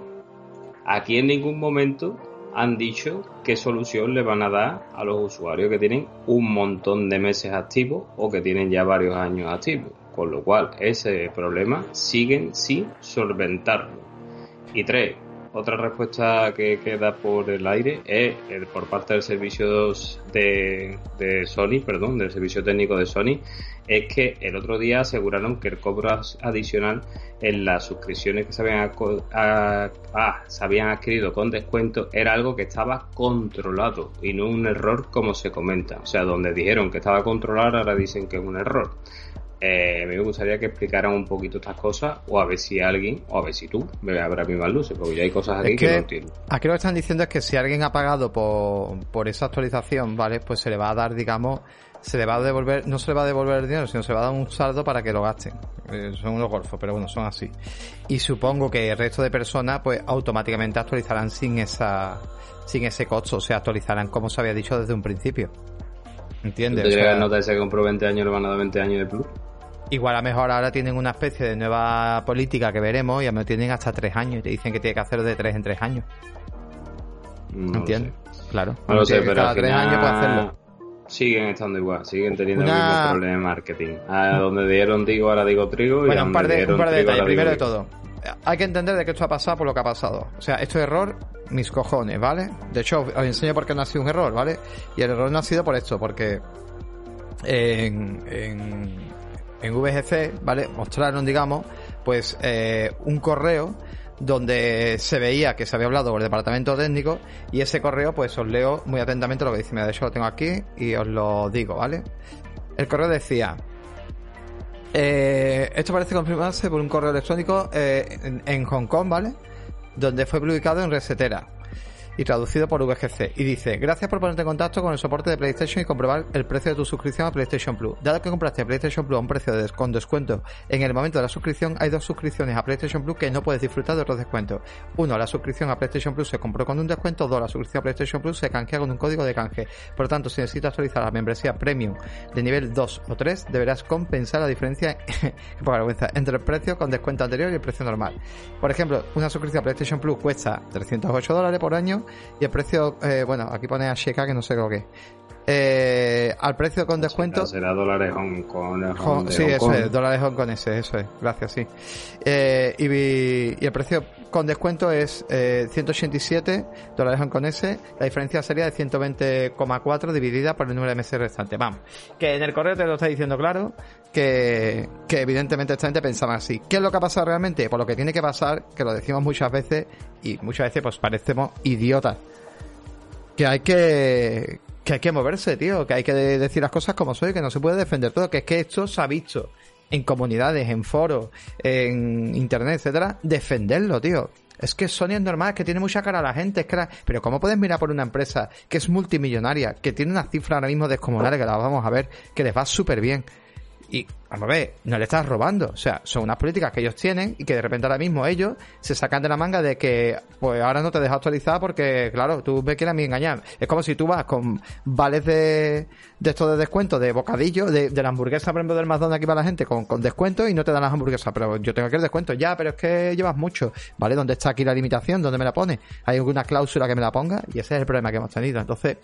aquí en ningún momento han dicho qué solución le van a dar a los usuarios que tienen un montón de meses activos o que tienen ya varios años activos. Con lo cual, ese problema siguen sin solventarlo. Y tres, otra respuesta que queda por el aire es por parte del servicio de, de Sony, perdón, del servicio técnico de Sony, es que el otro día aseguraron que el cobro adicional en las suscripciones que se habían, a, a, se habían adquirido con descuento era algo que estaba controlado y no un error como se comenta. O sea, donde dijeron que estaba controlado, ahora dicen que es un error. Eh, a mí me gustaría que explicaran un poquito estas cosas o a ver si alguien, o a ver si tú, me habrá mismas luces, porque ya hay cosas aquí Es que, que no entiendo. Aquí lo que están diciendo es que si alguien ha pagado por, por esa actualización, ¿vale? Pues se le va a dar, digamos, se le va a devolver, no se le va a devolver el dinero, sino se le va a dar un saldo para que lo gasten. Eh, son unos golfos, pero bueno, son así. Y supongo que el resto de personas, pues automáticamente actualizarán sin esa, sin ese costo, o sea, actualizarán como se había dicho desde un principio. ¿Entiendes? ¿Te O llega sea, la nota ese que compró 20 años le van a dar 20 años de plus? Igual a lo mejor ahora tienen una especie de nueva política que veremos y a lo mejor tienen hasta tres años y te dicen que tiene que hacer de tres en tres años. No ¿Entiendes? Claro. No lo sé, pero cada al tres final años puede hacerlo. siguen estando igual, siguen teniendo Una- el mismo problema de marketing. A donde dieron digo, ahora digo trigo. y a Bueno, un par de, un par de detalles. Primero de todo, hay que entender de que esto ha pasado por lo que ha pasado. O sea, esto es error, mis cojones, ¿vale? De hecho, os enseño por qué no ha sido un error, ¿vale? Y el error no ha sido por esto, porque en, en, en VGC, ¿vale? Mostraron, digamos, pues eh, un correo donde se veía que se había hablado con el departamento técnico y ese correo pues os leo muy atentamente lo que dice, mira, de hecho lo tengo aquí y os lo digo, ¿vale? El correo decía, eh, esto parece confirmarse por un correo electrónico eh, en, en Hong Kong, ¿vale? Donde fue publicado en Resetera. Y traducido por VGC. Y dice, gracias por ponerte en contacto con el soporte de PlayStation y comprobar el precio de tu suscripción a PlayStation Plus. Dado que compraste PlayStation Plus a un precio de, con descuento en el momento de la suscripción, hay dos suscripciones a PlayStation Plus que no puedes disfrutar de otros descuentos. Uno, la suscripción a PlayStation Plus se compró con un descuento. Dos, la suscripción a PlayStation Plus se canjea con un código de canje. Por lo tanto, si necesitas actualizar la membresía Premium de nivel 2 o 3, deberás compensar la diferencia [laughs] entre el precio con descuento anterior y el precio normal. Por ejemplo, una suscripción a PlayStation Plus cuesta 308 dólares por año y el precio, eh, bueno, aquí pone a Sheka que no sé lo que eh, al precio con descuento. Será dólares Hong Kong. sí, eso es, dólares hongkoneses, eso es, gracias, sí. Eh, y, y, el precio con descuento es eh, 187 dólares hongkoneses, la diferencia sería de 120,4 dividida por el número de meses restantes. Vamos, que en el correo te lo está diciendo claro, que, que evidentemente esta gente pensaba así. ¿Qué es lo que ha pasado realmente? Por lo que tiene que pasar, que lo decimos muchas veces, y muchas veces pues parecemos idiotas. Que hay que, que hay que moverse, tío, que hay que decir las cosas como soy, que no se puede defender todo, que es que esto se ha visto en comunidades, en foros, en internet, etcétera, defenderlo, tío. Es que Sony es normal, es que tiene mucha cara a la gente, es que pero ¿cómo puedes mirar por una empresa que es multimillonaria, que tiene una cifra ahora mismo descomunal, que la vamos a ver, que les va súper bien? Y, vamos a ver, no le estás robando. O sea, son unas políticas que ellos tienen y que de repente ahora mismo ellos se sacan de la manga de que, pues ahora no te dejas actualizar porque, claro, tú me quieres a mí engañar. Es como si tú vas con vales de, de esto de descuento, de bocadillo, de, la hamburguesa, por ejemplo, del McDonald's aquí para la gente con, con descuento y no te dan las hamburguesas. Pero yo tengo aquí el descuento. Ya, pero es que llevas mucho. ¿Vale? ¿Dónde está aquí la limitación? ¿Dónde me la pone? ¿Hay alguna cláusula que me la ponga? Y ese es el problema que hemos tenido. Entonces,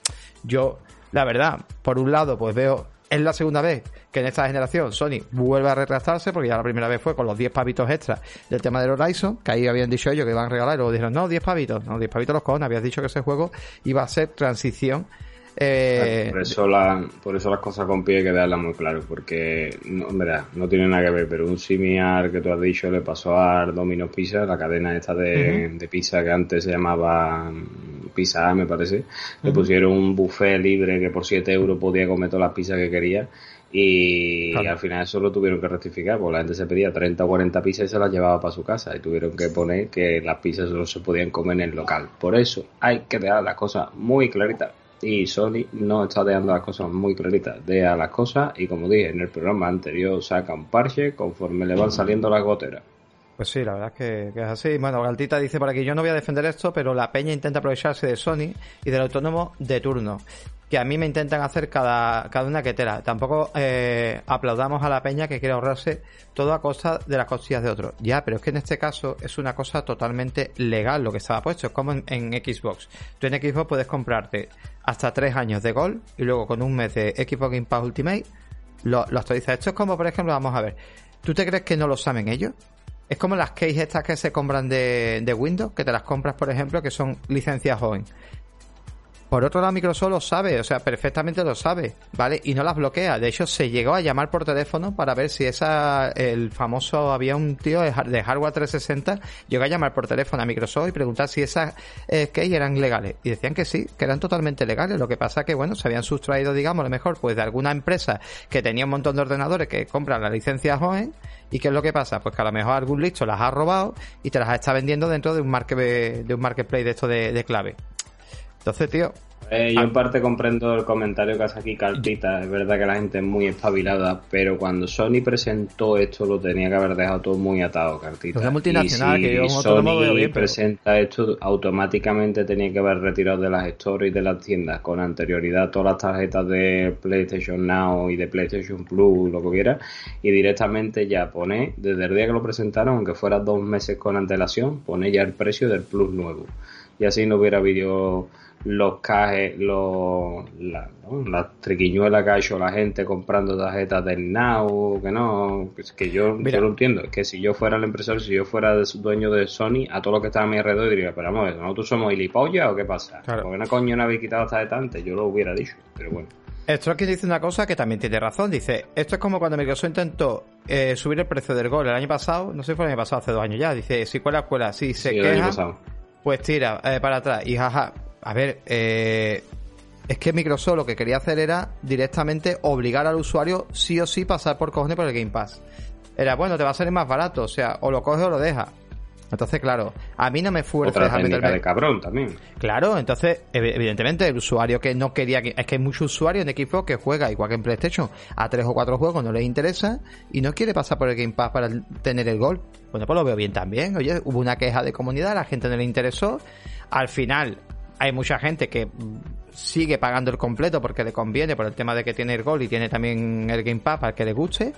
yo, la verdad, por un lado, pues veo es la segunda vez que en esta generación Sony vuelve a retrasarse, porque ya la primera vez fue con los 10 pavitos extras del tema del Horizon, que ahí habían dicho ellos que iban a regalar, y luego dijeron, no, 10 pavitos, no, 10 pavitos los cojones, habías dicho que ese juego iba a ser transición eh, por, eso la, por eso las cosas con pie hay que darlas muy claro, porque no, no tiene nada que ver, pero un similar que tú has dicho le pasó a Domino's Pizza, la cadena esta de, de pizza que antes se llamaba Pizza me parece, le pusieron un buffet libre que por 7 euros podía comer todas las pizzas que quería y, al final eso lo tuvieron que rectificar, porque la gente se pedía 30 o 40 pizzas y se las llevaba para su casa y tuvieron que poner que las pizzas solo se podían comer en el local. Por eso hay que dejar las cosas muy claritas y Sony no está dejando las cosas muy claritas. Deja las cosas y como dije en el programa anterior saca un parche conforme le van saliendo las goteras. Pues sí, la verdad es que, es así. Bueno, Galtita dice por aquí, yo no voy a defender esto, pero la peña intenta aprovecharse de Sony y del autónomo de turno. Que a mí me intentan hacer cada, cada una que tela. Tampoco eh, aplaudamos a la peña que quiere ahorrarse todo a costa de las costillas de otros. Ya, pero es que en este caso es una cosa totalmente legal lo que estaba puesto. Es como en, Xbox. Tú en Xbox puedes comprarte hasta tres años de gol y luego con un mes de Xbox Game Pass Ultimate lo, lo actualizas. Esto es como, por ejemplo, vamos a ver. ¿Tú te crees que no lo saben ellos? Es como las keys estas que se compran de, Windows, que te las compras, por ejemplo, que son licencias joven. Por otro lado, Microsoft lo sabe, o sea, perfectamente lo sabe, ¿vale? Y no las bloquea. De hecho, se llegó a llamar por teléfono para ver si esa, el famoso, había un tío de hardware 360, llegó a llamar por teléfono a Microsoft y preguntar si esas eh, keys eran legales. Y decían que sí, que eran totalmente legales. Lo que pasa que, bueno, se habían sustraído, digamos, a lo mejor, pues de alguna empresa que tenía un montón de ordenadores que compran la licencia joven. ¿Y qué es lo que pasa? Pues que a lo mejor algún listo las ha robado y te las está vendiendo dentro de un, market, de un marketplace de esto de clave. Entonces, tío. Eh, yo en parte comprendo el comentario que hace aquí Cartita. Es verdad que la gente es muy espabilada, pero cuando Sony presentó esto lo tenía que haber dejado todo muy atado, Cartita. Es multinacional, y si que yo Sony presenta esto, automáticamente tenía que haber retirado de las stores y de las tiendas con anterioridad todas las tarjetas de PlayStation Now y de PlayStation Plus, lo que hubiera, y directamente ya pone, desde el día que lo presentaron, aunque fuera dos meses con antelación, pone ya el precio del Plus nuevo. Y así no hubiera habido los cajes, los, la, triquiñuelas que ha hecho la gente comprando tarjetas del Now, que no, es que yo, yo lo entiendo, es que si yo fuera el empresario, si yo fuera dueño de Sony, a todo lo que está a mi alrededor diría, pero vamos, ¿nosotros somos gilipollas o qué pasa? Claro. ¿Por qué una coño no habéis quitado tarjetas antes? Yo lo hubiera dicho, pero bueno. Esto aquí dice una cosa que también tiene razón. Dice, esto es como cuando Microsoft intentó eh, subir el precio del gol el año pasado, no sé si fue el año pasado, hace dos años ya. Dice, si cuela, cuela, si se queja, pues tira eh, para atrás. Y jaja, a ver, eh, es que Microsoft lo que quería hacer era directamente obligar al usuario sí o sí pasar por cojones por el Game Pass. Era, bueno, te va a salir más barato, o sea, o lo coges o lo dejas. Entonces, claro, a mí no me fuerza Otra técnica de cabrón también. Claro, entonces, evidentemente, el usuario que no quería que... Es que hay muchos usuarios en Xbox que juega, igual que en PlayStation, a tres o cuatro juegos, no les interesa y no quiere pasar por el Game Pass para tener el gol. Bueno, pues lo veo bien también. Oye, hubo una queja de comunidad, la gente no le interesó. Al final, hay mucha gente que sigue pagando el completo porque le conviene por el tema de que tiene el gol y tiene también el Game Pass para que le guste.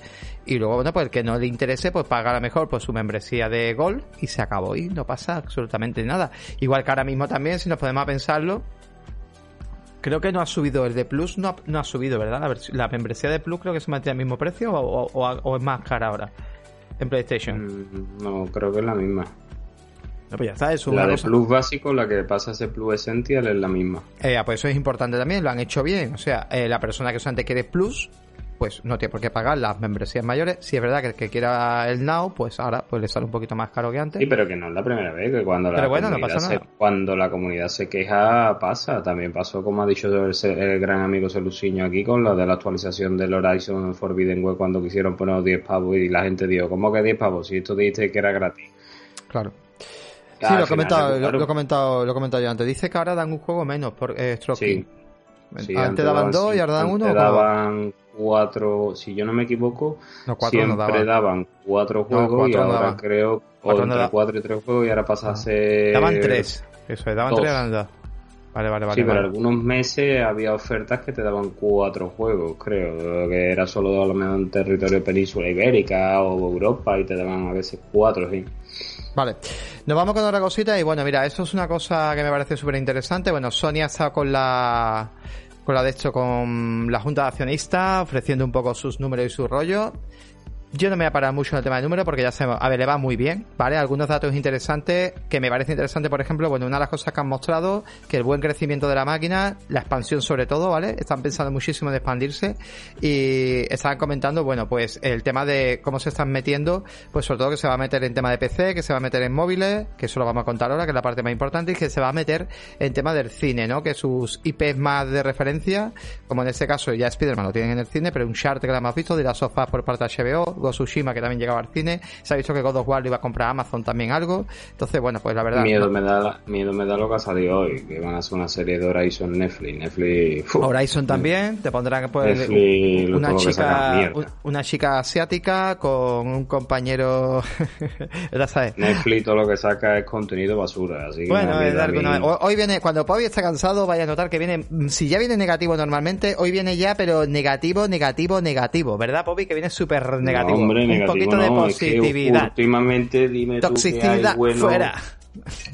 Y luego bueno pues el que no le interese pues paga a lo mejor pues su membresía de gol y se acabó y no pasa absolutamente nada. Igual que ahora mismo también si nos podemos pensarlo creo que no ha subido el de Plus no ha, no ha subido verdad la, membresía de Plus creo que se mantiene al mismo precio o, o, es más cara ahora en PlayStation. Mm, no creo que es la misma pues ya está, es la de Plus básico, la que pasa a ser Plus Essential es la misma. Eh, pues eso es importante también, lo han hecho bien. O sea, eh, la persona que solamente quiere Plus, pues no tiene por qué pagar las membresías mayores. Si es verdad que el que quiera el Now, pues ahora pues le sale un poquito más caro que antes. Sí, pero que no es la primera vez, que cuando, la, comunidad, se, cuando la comunidad se queja pasa. También pasó, como ha dicho el, gran amigo Celuciño aquí, con lo de la actualización del Horizon Forbidden Web cuando quisieron poner 10 pavos y la gente dijo, ¿cómo que 10 pavos? Si esto dijiste que era gratis. Claro sí, lo he, comentado, lo, he comentado, lo he comentado yo antes. Dice que ahora dan un juego menos por eh, Stroking. Sí. antes, daban dos y ahora dan uno. daban cuatro, si yo no me equivoco, no, siempre daban. cuatro juegos y ahora creo cuatro, entre cuatro y tres juegos y ahora pasa a ser... Daban tres, eso es, daban tres y ahora Vale, vale, vale. Sí, pero algunos meses había ofertas que te daban cuatro juegos, creo. Que era solo a lo mejor en territorio península ibérica o Europa y te daban a veces cuatro, sí. Vale, nos vamos con otra cosita y bueno, mira, esto es una cosa que me parece súper interesante. Bueno, Sony ha estado con la, con la de hecho, con la Junta de Accionistas, ofreciendo un poco sus números y su rollo. Yo no me voy a parar mucho en el tema de número porque ya sabemos, a ver, le va muy bien, ¿vale? Algunos datos interesantes que me parece interesante, por ejemplo, bueno, una de las cosas que han mostrado, que el buen crecimiento de la máquina, la expansión sobre todo, ¿vale? Están pensando muchísimo en expandirse y estaban comentando, bueno, pues el tema de cómo se están metiendo, pues sobre todo que se va a meter en tema de PC, que se va a meter en móviles, que eso lo vamos a contar ahora, que es la parte más importante, y que se va a meter en tema del cine, ¿no? Que sus IPs más de referencia, como en este caso ya Spider-Man lo tienen en el cine, pero un chart que la hemos visto de la sofá por parte de HBO, Tsushima, que también llegaba al cine. Se ha visto que God of War lo iba a comprar Amazon también algo. Entonces, bueno, pues la verdad. Miedo, me, da, miedo me da lo que ha salido hoy, que van a hacer una serie de Horizon Netflix. Netflix. Horizon también, te pondrán pues, una chica una chica asiática con un compañero. [laughs] ya sabes. Netflix todo lo que saca es contenido basura. Así que bueno, hoy viene, cuando Pobi está cansado, vaya a notar que viene, si ya viene negativo normalmente, hoy viene ya, pero negativo, negativo, negativo, ¿verdad, Pobi? Que viene súper negativo. Un poquito de positividad. últimamente dime Toxicidad tú que fuera.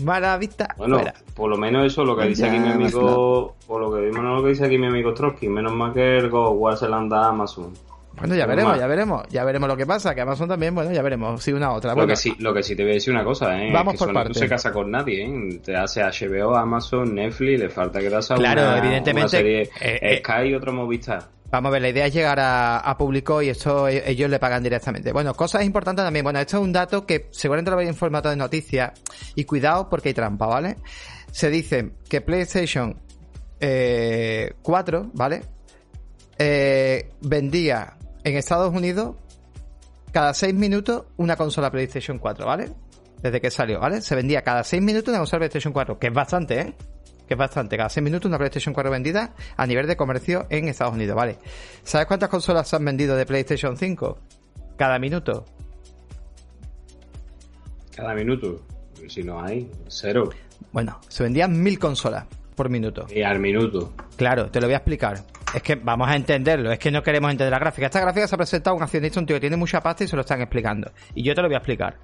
Mala vista. Bueno, fuera. por lo menos eso, lo que dice aquí mi amigo, por lo que vimos lo que dice aquí mi amigo Trotsky, menos mal que el Go se la anda a Amazon. Bueno, ya veremos, ya veremos, ya veremos lo que pasa, que Amazon también, bueno, ya veremos, si una otra. Lo que sí, lo que sí te voy a decir una cosa, eh, Vamos que por parte. no se casa con nadie, eh, te hace HBO, Amazon, Netflix, le falta que te claro, una, evidentemente, serie eh, eh, Sky y otro Movistar. Vamos a ver, la idea es llegar a, a, público y esto e, ellos le pagan directamente. Bueno, cosas importantes también. Bueno, esto es un dato que seguramente lo veis en formato de noticias. Y cuidado porque hay trampa, ¿vale? Se dice que PlayStation eh, 4, ¿vale? Eh, vendía en Estados Unidos cada 6 minutos una consola PlayStation 4, ¿vale? Desde que salió, ¿vale? Se vendía cada 6 minutos una consola PlayStation 4, que es bastante, ¿eh? Que es bastante. Cada 6 minutos una PlayStation 4 vendida a nivel de comercio en Estados Unidos, ¿vale? ¿Sabes cuántas consolas se han vendido de PlayStation 5? Cada minuto. Cada minuto. Si no hay, cero. Bueno, se vendían mil consolas por minuto. Y al minuto. Claro, te lo voy a explicar. Es que vamos a entenderlo, es que no queremos entender la gráfica. Esta gráfica se ha presentado un accionista, un tío que tiene mucha pasta y se lo están explicando. Y yo te lo voy a explicar.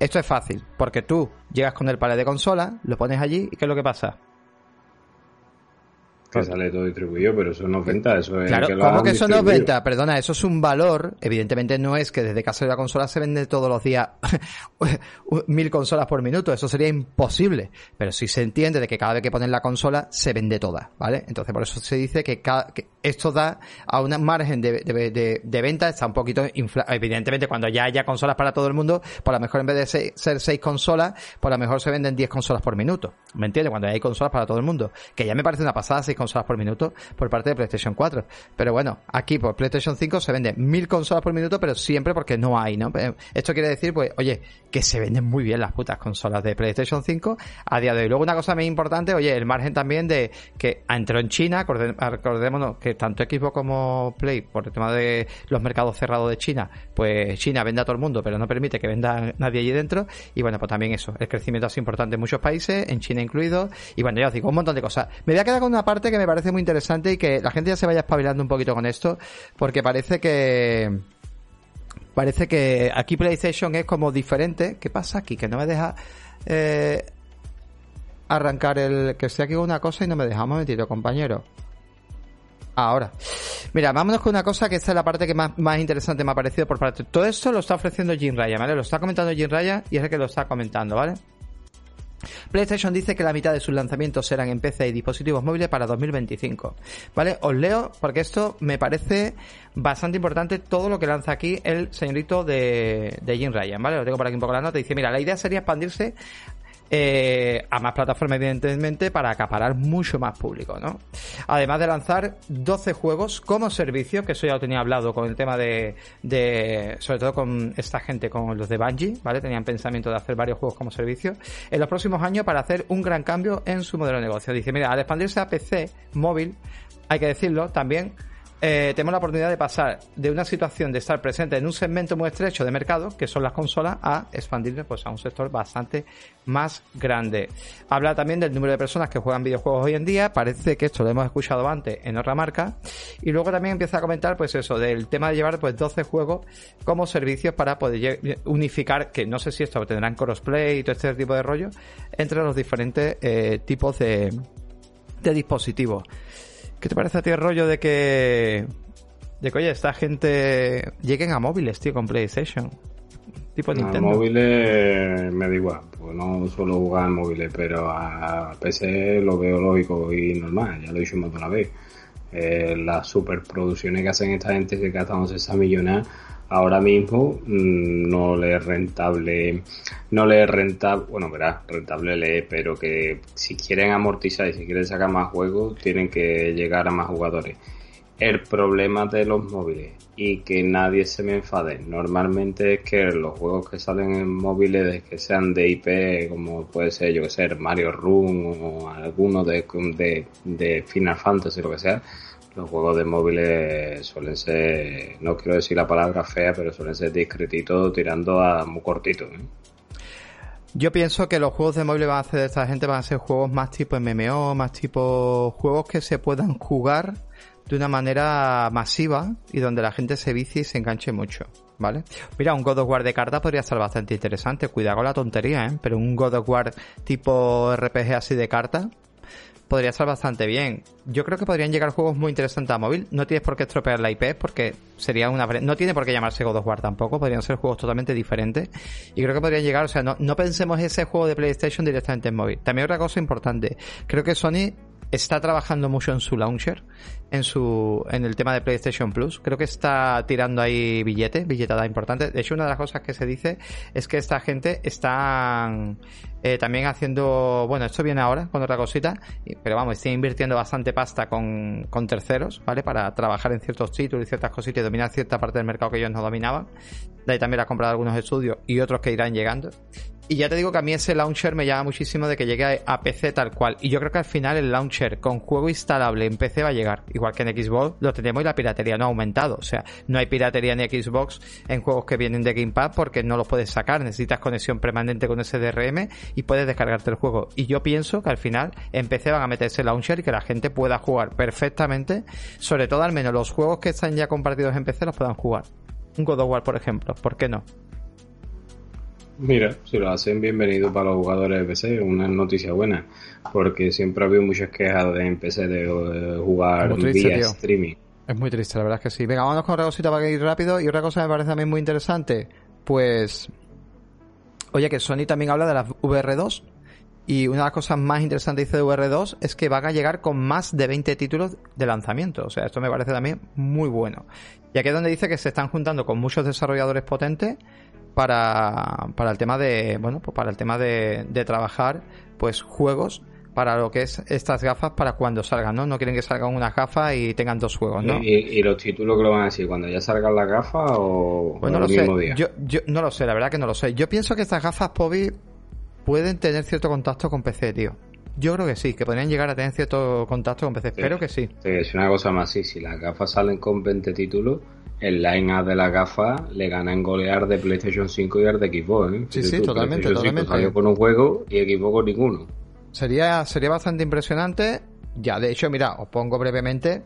Esto es fácil, porque tú llegas con el palet de consola, lo pones allí y ¿qué es lo que pasa? Que sale todo distribuido, pero eso no es venta, eso es claro, que ¿cómo que eso no es venta? Perdona, eso es un valor. Evidentemente no es que desde casa de la consola se vende todos los días [laughs] mil consolas por minuto. Eso sería imposible. Pero sí se entiende de que cada vez que ponen la consola se vende toda, ¿vale? Entonces por eso se dice que, que esto da a un margen de, de, de, venta, está un poquito inflado. Evidentemente cuando ya haya consolas para todo el mundo, por lo mejor en vez de ser seis consolas, por lo mejor se venden diez consolas por minuto. ¿Me entiendes? Cuando ya hay consolas para todo el mundo. Que ya me parece una pasada seis consolas por minuto por parte de PlayStation 4. Pero bueno, aquí por PlayStation 5 se venden 1000 consolas por minuto, pero siempre porque no hay, ¿no? Eh, esto quiere decir, pues, oye, que se venden muy bien las putas consolas de PlayStation 5 a día de hoy. Luego una cosa muy importante, oye, el margen también de que entró en China, recordémonos que tanto Xbox como Play, por el tema de los mercados cerrados de China, pues China vende a todo el mundo, pero no permite que venda nadie allí dentro. Y bueno, pues también eso, el crecimiento sido importante en muchos países, en China incluido. Y bueno, ya os digo, un montón de cosas. Me voy a quedar con una parte que me parece muy interesante y que la gente ya se vaya espabilando un poquito con esto, porque parece que parece que aquí PlayStation es como diferente. ¿Qué pasa aquí? Que no me deja eh, arrancar el... Que estoy aquí con una cosa y no me deja. Un momentito, compañero. Ahora. Mira, vámonos con una cosa que esta es la parte que más, más interesante me ha parecido por parte. Todo esto lo está ofreciendo Jim Raya, ¿vale? Lo está comentando Jim Raya y es el que lo está comentando, ¿vale? PlayStation dice que la mitad de sus lanzamientos serán en PC y dispositivos móviles para 2025. ¿Vale? Os leo porque esto me parece bastante importante todo lo que lanza aquí el señorito de, de Jim Ryan, ¿vale? Lo tengo por aquí un poco la nota. Dice, mira, la idea sería expandirse eh, a más plataformas, evidentemente, para acaparar mucho más público, ¿no? Además de lanzar 12 juegos como servicio, que eso ya lo tenía hablado con el tema de, de sobre todo con esta gente, con los de Bungie, ¿vale? Tenían pensamiento de hacer varios juegos como servicio, en los próximos años para hacer un gran cambio en su modelo de negocio. Dice, mira, al expandirse a PC, móvil, hay que decirlo, también eh, tenemos la oportunidad de pasar de una situación de estar presente en un segmento muy estrecho de mercado, que son las consolas, a expandirnos pues, a un sector bastante más grande. Habla también del número de personas que juegan videojuegos hoy en día, parece que esto lo hemos escuchado antes en otra marca, y luego también empieza a comentar pues eso, del tema de llevar pues 12 juegos como servicios para poder unificar, que no sé si esto tendrán crossplay y todo este tipo de rollo, entre los diferentes eh, tipos de, de dispositivos. ¿Qué te parece a ti el rollo de que. de que, oye, esta gente lleguen a móviles, tío, con PlayStation? Tipo Nintendo. A móviles me da igual, pues no suelo jugar en móviles, pero a PC lo veo lógico y normal, ya lo he dicho más de una vez. Eh, las superproducciones que hacen esta gente que gastan esa millones ahora mismo mm, no le es rentable, no le es rentable, bueno, verá, rentable le es, pero que si quieren amortizar y si quieren sacar más juegos, tienen que llegar a más jugadores. El problema de los móviles y que nadie se me enfade, normalmente es que los juegos que salen en móviles que sean de IP, como puede ser, yo que sé, Mario Run o alguno de, de, de Final Fantasy, lo que sea, los juegos de móviles suelen ser, no quiero decir la palabra fea, pero suelen ser discretitos tirando a muy cortito. ¿eh? Yo pienso que los juegos de móviles van a hacer de esta gente van a ser juegos más tipo MMO, más tipo juegos que se puedan jugar de una manera masiva y donde la gente se vicie y se enganche mucho, ¿vale? Mira, un God of War de carta podría estar bastante interesante, cuidado con la tontería, ¿eh? Pero un God of War tipo RPG así de carta, podría estar bastante bien. Yo creo que podrían llegar juegos muy interesantes a móvil. No tienes por qué estropear la IP porque sería una... No tiene por qué llamarse God of War tampoco. Podrían ser juegos totalmente diferentes. Y creo que podrían llegar... O sea, no, no pensemos ese juego de PlayStation directamente en móvil. También otra cosa importante. Creo que Sony está trabajando mucho en su launcher, en su, en el tema de PlayStation Plus. Creo que está tirando ahí billetes, billetada importante. De hecho, una de las cosas que se dice es que esta gente está eh, también haciendo, bueno, esto viene ahora con otra cosita, pero vamos, está invirtiendo bastante pasta con, con terceros, ¿vale? Para trabajar en ciertos títulos y ciertas cositas y dominar cierta parte del mercado que ellos no dominaban. De ahí también ha comprado algunos estudios y otros que irán llegando. Y ya te digo que a mí ese launcher me llama muchísimo de que llegue a PC tal cual. Y yo creo que al final el launcher con juego instalable en PC va a llegar. Igual que en Xbox lo tenemos y la piratería no ha aumentado. O sea, no hay piratería en Xbox en juegos que vienen de Gamepad porque no los puedes sacar. Necesitas conexión permanente con ese DRM y puedes descargarte el juego. Y yo pienso que al final en PC van a meter ese launcher y que la gente pueda jugar perfectamente. Sobre todo al menos los juegos que están ya compartidos en PC los puedan jugar. Un God of War, por ejemplo. ¿Por qué no? Mira, si lo hacen bienvenido para los jugadores de PC, una noticia buena, porque siempre ha habido muchas quejas de en PC de, jugar vía streaming. Es muy triste, la verdad es que sí. Venga, vamos con otra cosita para ir rápido. Y otra cosa que me parece también muy interesante, pues... Oye, que Sony también habla de las VR2. Y una de las cosas más interesantes dice de VR2 es que van a llegar con más de 20 títulos de lanzamiento. O sea, esto me parece también muy bueno. Y aquí es donde dice que se están juntando con muchos desarrolladores potentes para, para el tema de, bueno, pues para el tema de, de trabajar, pues juegos para lo que es estas gafas para cuando salgan, ¿no? No quieren que salgan unas gafas y tengan dos juegos, ¿no? ¿Y, los títulos que lo van a decir? ¿Cuando ya salgan las gafas o, pues no lo sé. Yo, yo no lo sé, la verdad que no lo sé. Yo pienso que estas gafas Pobi pueden tener cierto contacto con PC, tío. Yo creo que sí, que podrían llegar a tener cierto contacto con PC. Espero que sí. sí. Es una cosa más, sí. Si las gafas salen con 20 títulos, el line-up de las gafas le gana en golear de PlayStation 5 y de Xbox. ¿eh? Sí, sí, totalmente. totalmente. salió con un juego y Xbox con ninguno. Sería, sería bastante impresionante. Ya, de hecho, mira, os pongo brevemente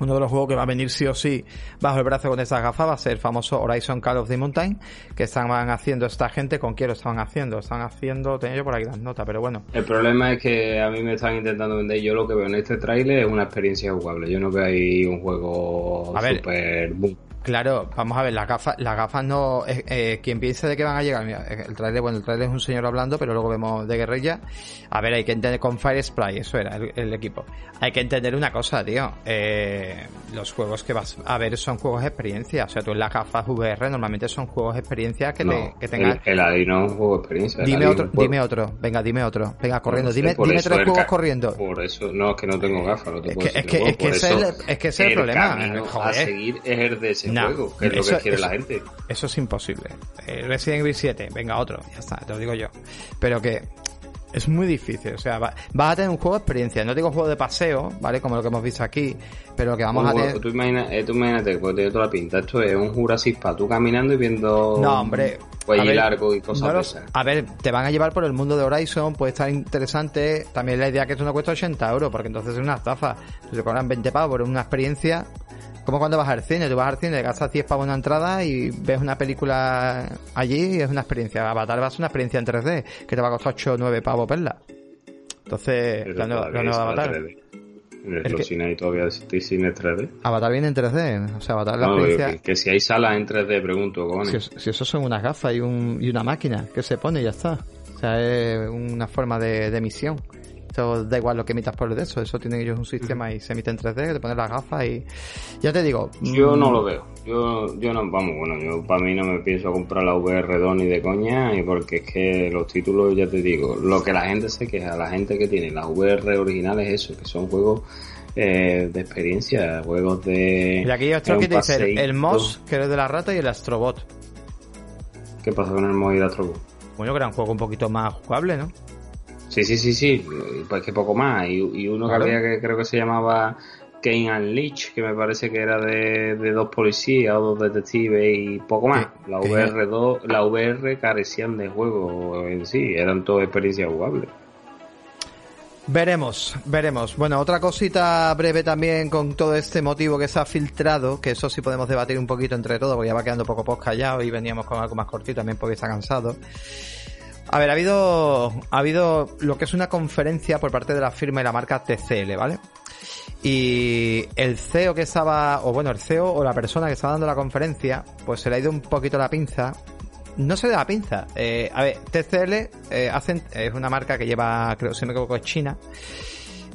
uno de los juegos que va a venir sí o sí bajo el brazo con estas gafas va a ser el famoso Horizon Call of the Mountain que estaban haciendo esta gente con quién lo estaban haciendo. Estaban haciendo tenía yo por aquí las notas pero bueno. El problema es que a mí me están intentando vender yo lo que veo en este tráiler es una experiencia jugable. Yo no veo ahí un juego super boom Claro, vamos a ver, las gafas, las gafas no, eh, eh, quien piense de que van a llegar, mira, el trailer, bueno, el trailer es un señor hablando, pero luego vemos de guerrilla. A ver, hay que entender con Fire Spray, eso era el, equipo. Hay que entender una cosa, tío. Eh, los juegos que vas a ver son juegos de experiencia. O sea, tú en las gafas VR normalmente son juegos de experiencia que, te, que tengan. El, el no es un juego de experiencia. Dime otro, dime otro. Venga, dime otro. Venga, corriendo. dime, dime tres juegos corriendo. Por eso, no, es que no tengo gafas, no te es, que, es, que, es, que ese es, el, es que ese es el problema. A seguir es el de juego, que es lo que quiere la gente. Eso es imposible. Eh, Resident Evil 7, venga otro, ya está, te lo digo yo. Pero que es muy difícil, o sea, vas a tener un juego de experiencia, no digo juego de paseo, ¿vale? Como lo que hemos visto aquí, pero que vamos a tener... Tú, eh, tú imagínate, pues tiene toda la pinta, esto es un Jurassic Park, tú caminando y viendo... No, hombre... Cuello largo y cosas A ver, te van a llevar por el mundo de Horizon, puede estar interesante, también la idea que esto no cuesta 80 euros, porque entonces es una estafa, te cobran 20 pavos por una experiencia como cuando vas al cine, tú vas al cine, gastas 10 para una entrada y ves una película allí y es una experiencia. Avatar va a ser una experiencia en 3D, que te va a costar 8 o 9 pavos verla. Entonces, la nueva, la nueva Avatar. En los cines todavía existe cine 3D. Avatar viene en 3D, o sea, Avatar la experiencia... Que, si hay salas en 3D, pregunto, ¿cómo si, si eso son unas gafas y, un, y una máquina que se pone y ya está. O sea, es una forma de, de emisión da igual lo que emitas por de eso, eso tienen ellos un sistema y se emite en 3D, te pones las gafas y ya te digo. Yo no mm, lo veo, yo, yo no, vamos, bueno, yo para mí no me pienso comprar la VR 2 ni de coña, y porque es que los títulos, ya te digo, lo que la gente se queja, la gente que tiene las VR originales, eso, que son juegos eh, de experiencia, juegos de... Y aquí otro que dice el MOS, que es de la rata, y el Astrobot. ¿Qué pasa con el MOS y el Astrobot? Bueno, que era un juego un poquito más jugable, ¿no? Sí, sí, sí, sí, pues que poco más. Y, uno que había que creo que se llamaba Kane and Leach, que me parece que era de, dos policías o dos detectives y poco más. La VR2, la VR carecían de juego en sí, eran todas experiencias jugables. Veremos, veremos. Bueno, otra cosita breve también con todo este motivo que se ha filtrado, que eso sí podemos debatir un poquito entre todos, porque ya va quedando poco poco callado y veníamos con algo más cortito también porque está cansado. A ver, ha habido, ha habido lo que es una conferencia por parte de la firma y la marca TCL, ¿vale? Y el CEO que estaba, o bueno, el CEO o la persona que estaba dando la conferencia, pues se le ha ido un poquito la pinza. No se le da la pinza. Eh, a ver, TCL eh, hacen, es una marca que lleva, creo, si me equivoco, es China.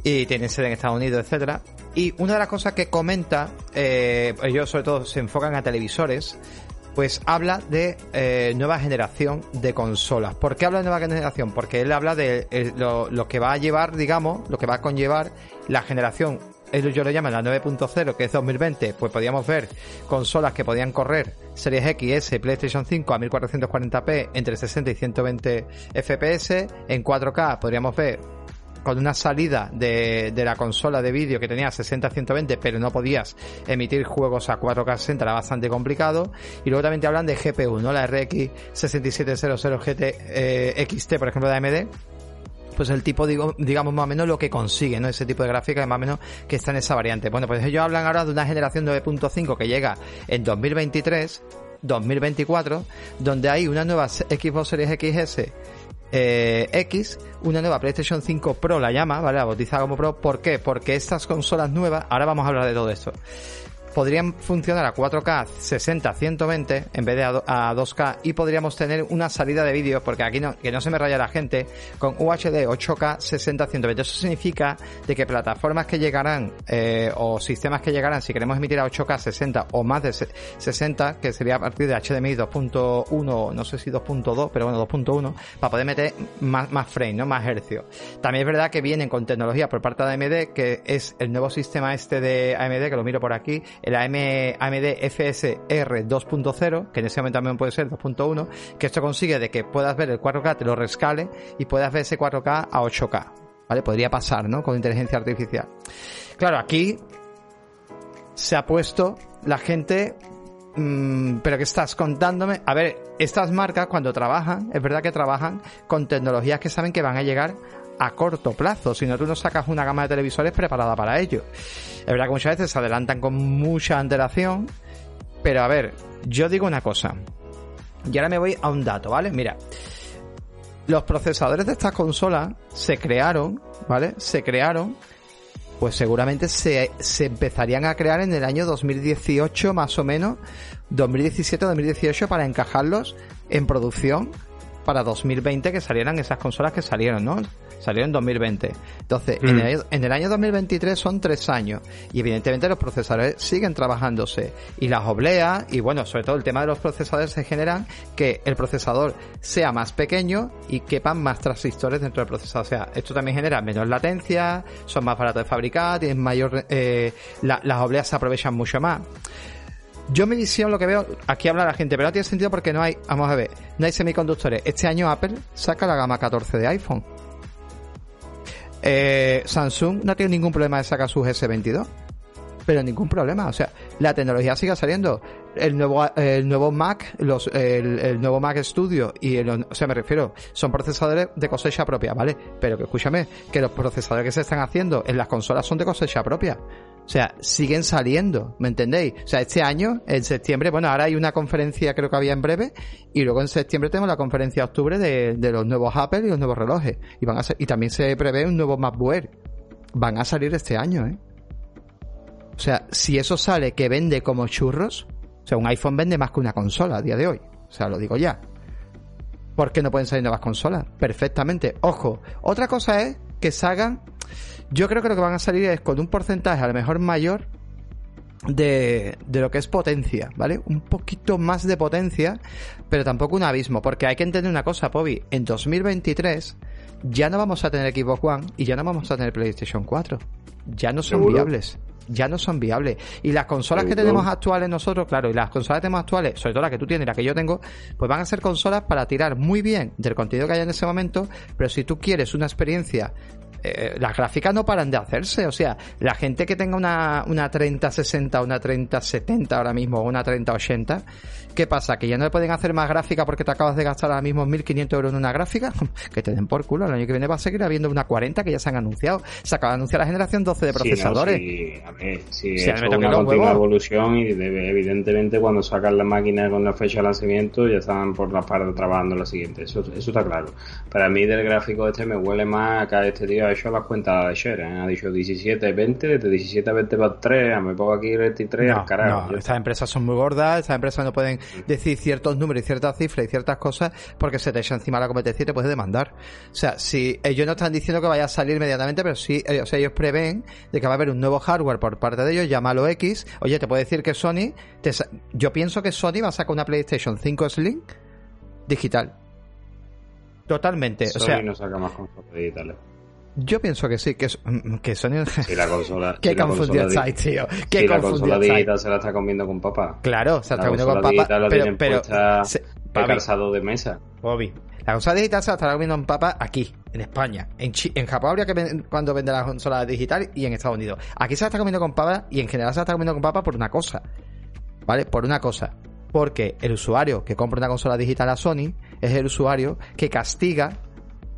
Y tiene sede en Estados Unidos, etcétera. Y una de las cosas que comenta, eh, ellos sobre todo se enfocan a televisores, pues habla de eh, nueva generación de consolas. ¿Por qué habla de nueva generación? Porque él habla de eh, lo, que va a llevar, digamos, lo que va a conllevar la generación, ellos yo lo llaman la 9.0, que es 2020, pues podíamos ver consolas que podían correr Series X, S, PlayStation 5 a 1440p entre 60 y 120 FPS, en 4K podríamos ver con una salida de, de la consola de vídeo que tenía 60-120 pero no podías emitir juegos a 4K 60 era bastante complicado y luego también te hablan de GPU no la RX 6700 GT XT por ejemplo de AMD pues el tipo, digo, digamos, más o menos lo que consigue, ¿no? Ese tipo de gráfica, más o menos que está en esa variante. Bueno, pues ellos hablan ahora de una generación 9.5 que llega en 2023, 2024, donde hay una nueva Xbox Series XS eh, X, una nueva PlayStation 5 Pro la llama, ¿vale? La bautiza como Pro. ¿Por qué? Porque estas consolas nuevas, ahora vamos a hablar de todo esto. Podrían funcionar a 4K 60-120 en vez de a 2K y podríamos tener una salida de vídeo, porque aquí no, que no se me raya la gente, con UHD 8K 60-120. Eso significa de que plataformas que llegarán eh, o sistemas que llegarán, si queremos emitir a 8K 60 o más de 60, que sería a partir de HDMI 2.1, no sé si 2.2, pero bueno, 2.1, para poder meter más, más frame, ¿no? Más hercios. También es verdad que vienen con tecnología por parte de AMD, que es el nuevo sistema este de AMD, que lo miro por aquí, el AMD FSR 2.0, que en ese momento también puede ser 2.1, que esto consigue de que puedas ver el 4K, te lo rescale y puedas ver ese 4K a 8K. ¿Vale? Podría pasar, ¿no? Con inteligencia artificial. Claro, aquí se ha puesto la gente mm, pero que estás contándome, a ver, estas marcas cuando trabajan, es verdad que trabajan con tecnologías que saben que van a llegar a corto plazo, si no tú no sacas una gama de televisores preparada para ello. Es verdad que muchas veces se adelantan con mucha antelación, pero a ver, yo digo una cosa. Y ahora me voy a un dato, ¿vale? Mira, los procesadores de estas consolas se crearon, ¿vale? Se crearon, pues seguramente se, se empezarían a crear en el año 2018 más o menos, 2017-2018 para encajarlos en producción para 2020 que salieran esas consolas que salieron, ¿no? Salió en 2020. Entonces, en, mm. el, en, el, año 2023 son tres años. Y evidentemente los procesadores siguen trabajándose. Y las obleas, y bueno, sobre todo el tema de los procesadores se generan que el procesador sea más pequeño y quepan más transistores dentro del procesador. O sea, esto también genera menos latencia, son más baratos de fabricar, tienen mayor, eh, las obleas se aprovechan mucho más. Yo mi visión lo que veo, aquí habla la gente, pero no tiene sentido porque no hay, vamos a ver, no hay semiconductores. Este año Apple saca la gama 14 de iPhone. Eh, Samsung no tiene ningún problema de sacar sus S22. Pero ningún problema. O sea, la tecnología sigue saliendo. El nuevo, el nuevo Mac, los, el, nuevo Mac Studio y el, o sea, me refiero, son procesadores de cosecha propia, ¿vale? Pero que escúchame, que los procesadores que se están haciendo en las consolas son de cosecha propia. O sea, siguen saliendo, ¿me entendéis? O sea, este año, en septiembre, bueno, ahora hay una conferencia, creo que había en breve, y luego en septiembre tenemos la conferencia de octubre de, los nuevos Apple y los nuevos relojes. Y van a y también se prevé un nuevo MacBook. Van a salir este año, ¿eh? O sea, si eso sale que vende como churros, o sea, un iPhone vende más que una consola a día de hoy. O sea, lo digo ya. ¿Por qué no pueden salir nuevas consolas? Perfectamente. Ojo, otra cosa es que salgan yo creo que lo que van a salir es con un porcentaje a lo mejor mayor de, de, lo que es potencia, ¿vale? Un poquito más de potencia, pero tampoco un abismo, porque hay que entender una cosa, Pobi, en 2023 ya no vamos a tener Xbox One y ya no vamos a tener PlayStation 4. Ya no son viables. Ya no son viables. Y las consolas que tenemos actuales nosotros, claro, y las consolas que tenemos actuales, sobre todo la que tú tienes y la que yo tengo, pues van a ser consolas para tirar muy bien del contenido que haya en ese momento, pero si tú quieres una experiencia eh, las gráficas no paran de hacerse. O sea, la gente que tenga una, una 3060, una 3070 ahora mismo, o una 3080, ¿qué pasa? ¿Que ya no le pueden hacer más gráfica porque te acabas de gastar ahora mismo 1500 euros en una gráfica? [laughs] que te den por culo. El año que viene va a seguir habiendo una 40 que ya se han anunciado. Se acaba de anunciar la generación 12 de procesadores. Sí, a ver, sí, es una continua evolución y evidentemente cuando sacan la máquina con la fecha de lanzamiento ya están por la parte trabajando la siguiente. Eso, eso está claro. Para mí del gráfico este me huele más acá este tío ha hecho las cuentas de share, ¿eh? ha dicho 17, 20, desde 17 a 20 para 3, me pongo aquí 23 al carajo. No, estas empresas son muy gordas, estas empresas no pueden decir ciertos números y ciertas cifras y ciertas cosas porque se te echa encima la competencia y te puedes demandar. O sea, si ellos no están diciendo que vaya a salir inmediatamente, pero sí, eh, o sea, ellos prevén de que va a haber un nuevo hardware por parte de ellos, llámalo X. Oye, te puedo decir que Sony, yo pienso que Sony va a sacar una PlayStation 5 Slim digital. Totalmente. Sony o sea, no saca más consolas digitales. Yo pienso que sí, que, que Sony... [laughs] Si la consola... Qué confundido estáis, tío. Qué si la consola digital se la está comiendo con papá. Claro, se la está comiendo con papá. La pero, pero, se, calzado de mesa. Bobby. La consola digital se la está comiendo con papá aquí, en España. En, en Japón habría que cuando vende la consola digital y en Estados Unidos. Aquí se la está comiendo con papá y en general se la está comiendo con papá por una cosa. ¿Vale? Por una cosa. Porque el usuario que compra una consola digital a Sony es el usuario que castiga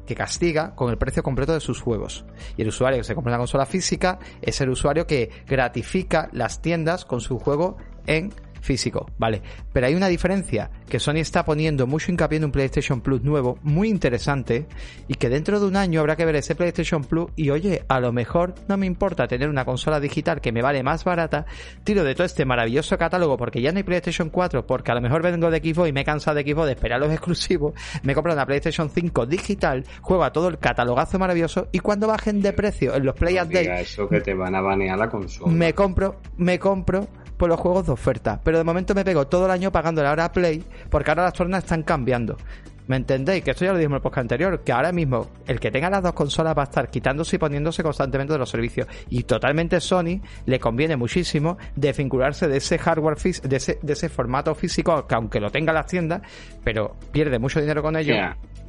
que castiga con el precio completo de sus juegos. Y el usuario que se compra una consola física es el usuario que gratifica las tiendas con su juego en físico, vale. Pero hay una diferencia que Sony está poniendo mucho hincapié en un PlayStation Plus nuevo, muy interesante, y que dentro de un año habrá que ver ese PlayStation Plus y oye, a lo mejor no me importa tener una consola digital que me vale más barata, tiro de todo este maravilloso catálogo porque ya no hay PlayStation 4, porque a lo mejor vengo de Xbox y me he cansado de Xbox de esperar los [laughs] exclusivos, me compro una PlayStation 5 digital, juego a todo el catalogazo maravilloso y cuando bajen de precio en los Play no eso que te van a banear la consola. Me compro, me compro por los juegos de oferta. Pero de momento me pego todo el año pagando la hora Play porque ahora las tornas están cambiando. ¿Me entendéis? Que esto ya lo dijimos en el podcast anterior, que ahora mismo el que tenga las dos consolas va a estar quitándose y poniéndose constantemente de los servicios. Y totalmente Sony le conviene muchísimo desvincularse de ese hardware, de ese, de ese formato físico, que aunque lo tenga las tiendas, pero pierde mucho dinero con ello.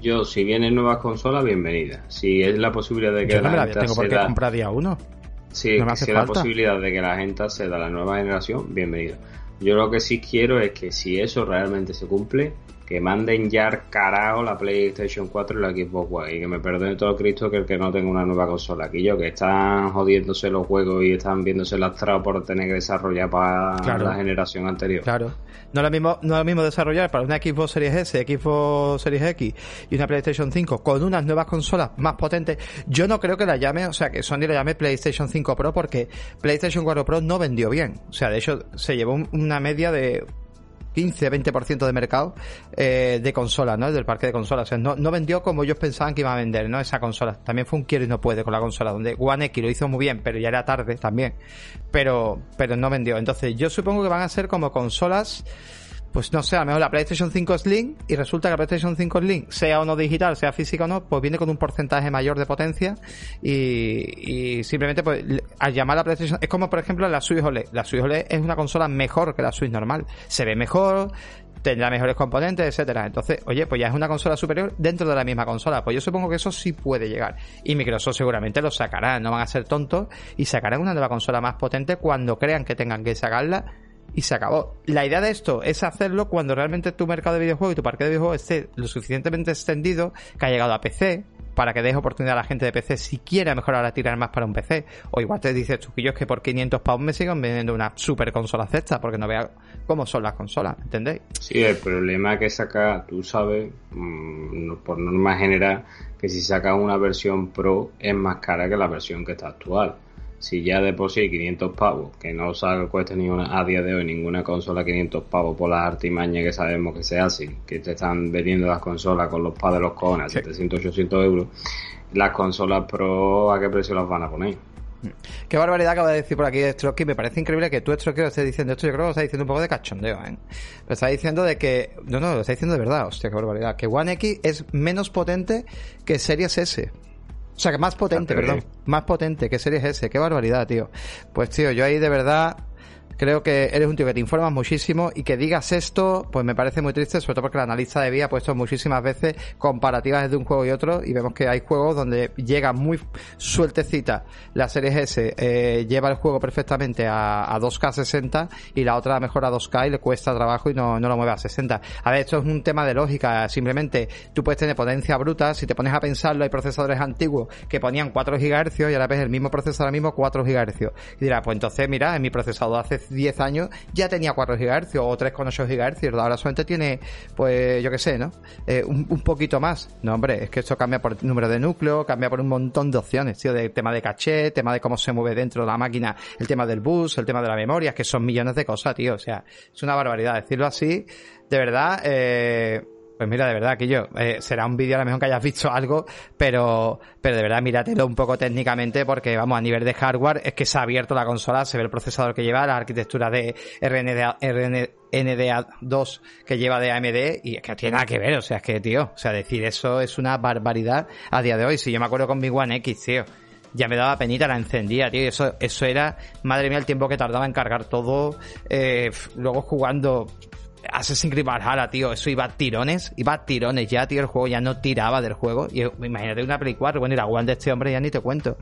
yo, si vienen nuevas consolas, bienvenida. Si es la posibilidad de que yo no la, tengo por qué comprar día uno. Sí, si la posibilidad de que la gente se da la nueva generación, bienvenido. Yo lo que sí quiero es que si eso realmente se cumple, que manden ya carajo la PlayStation 4 y la Xbox One y que me perdone todo Cristo que el que no tenga una nueva consola. Aquí yo, que están jodiéndose los juegos y están viéndose lastrados por tener que desarrollar para la generación anterior. Claro. No es, lo mismo, no es lo mismo desarrollar para una Xbox Series S, Xbox Series X y una PlayStation 5 con unas nuevas consolas más potentes. Yo no creo que la llame, o sea, que Sony la llame PlayStation 5 Pro porque PlayStation 4 Pro no vendió bien. O sea, de hecho, se llevó una media de 15-20% de mercado eh, de consolas, ¿no? Del parque de consolas. O sea, no, no vendió como ellos pensaban que iba a vender, ¿no? Esa consola. También fue un quiero y no puede con la consola, donde One X lo hizo muy bien, pero ya era tarde también. Pero, pero no vendió. Entonces, yo supongo que van a ser como consolas pues no sé, a lo mejor la PlayStation 5 Slim y resulta que la PlayStation 5 Slim, sea o no digital, sea física o no, pues viene con un porcentaje mayor de potencia y, y simplemente pues al llamar a la PlayStation, es como por ejemplo la Switch OLED. La Switch OLED es una consola mejor que la Switch normal. Se ve mejor, tendrá mejores componentes, etcétera. Entonces, oye, pues ya es una consola superior dentro de la misma consola. Pues yo supongo que eso sí puede llegar. Y Microsoft seguramente lo sacará, no van a ser tontos y sacarán una nueva consola más potente cuando crean que tengan que sacarla y se acabó. La idea de esto es hacerlo cuando realmente tu mercado de videojuegos y tu parque de videojuegos esté lo suficientemente extendido que ha llegado a PC para que deje oportunidad a la gente de PC si quiere mejorar a tirar más para un PC. O igual te dices es que por 500 pounds me sigan vendiendo una super consola cesta porque no vea cómo son las consolas, ¿entendéis? Sí, el problema que saca, tú sabes, mm, por norma general, que si saca una versión Pro es más cara que la versión que está actual si ya de por sí 500 pavos, que no salga cuesta ni una, a día de hoy ninguna consola 500 pavos por las artimañas que sabemos que se hacen, que te están vendiendo las consolas con los padres de los cojones 700, 800 euros, las consolas Pro, ¿a qué precio las van a poner? Qué barbaridad acaba de decir por aquí Stroky. Me parece increíble que tú, Stroky, lo estés diciendo esto. Yo creo que lo estás diciendo un poco de cachondeo, ¿eh? Lo estás diciendo de que. No, no, lo estás diciendo de verdad. Hostia, qué barbaridad. Que One X es menos potente que Series S. O sea, que más potente, perdón. Más potente que Series S. Qué barbaridad, tío. Pues, tío, yo ahí de verdad creo que eres un tío que te informas muchísimo y que digas esto, pues me parece muy triste, sobre todo porque la analista de vía ha puesto muchísimas veces comparativas de un juego y otro y vemos que hay juegos donde llega muy sueltecita la serie S, eh, lleva el juego perfectamente a, 2K 60 y la otra mejor a 2K y le cuesta trabajo y no, no lo mueve a 60. A ver, esto es un tema de lógica, simplemente tú puedes tener potencia bruta, si te pones a pensarlo hay procesadores antiguos que ponían 4 GHz y ahora ves el mismo procesador mismo 4 GHz. Y dirás, pues entonces mira, en mi procesador hace 10 años ya tenía 4 GHz o 3,8 GHz, ahora solamente tiene, pues yo qué sé, ¿no? Eh, un, poquito más. No, hombre, es que esto cambia por número de núcleo, cambia por un montón de opciones, tío, de tema de caché, tema de cómo se mueve dentro de la máquina, el tema del bus, el tema de la memoria, que son millones de cosas, tío, o sea, es una barbaridad decirlo así. De verdad, eh, pues mira, de verdad que yo, eh, será un vídeo a lo mejor que hayas visto algo, pero, pero de verdad míratelo un poco técnicamente porque vamos, a nivel de hardware es que se ha abierto la consola, se ve el procesador que lleva, la arquitectura de RNDA, RNDA 2 que lleva de AMD y es que no tiene nada que ver, o sea, es que tío, o sea, decir eso es una barbaridad a día de hoy. Si yo me acuerdo con mi One X, tío, ya me daba penita, la encendía, tío. Eso, eso era, madre mía, el tiempo que tardaba en cargar todo. Eh, luego jugando Assassin's Creed Valhalla, tío, eso iba a tirones, iba a tirones ya, tío, el juego ya no tiraba del juego. Y imagínate una Play 4, bueno, y la One de este hombre ya ni te cuento.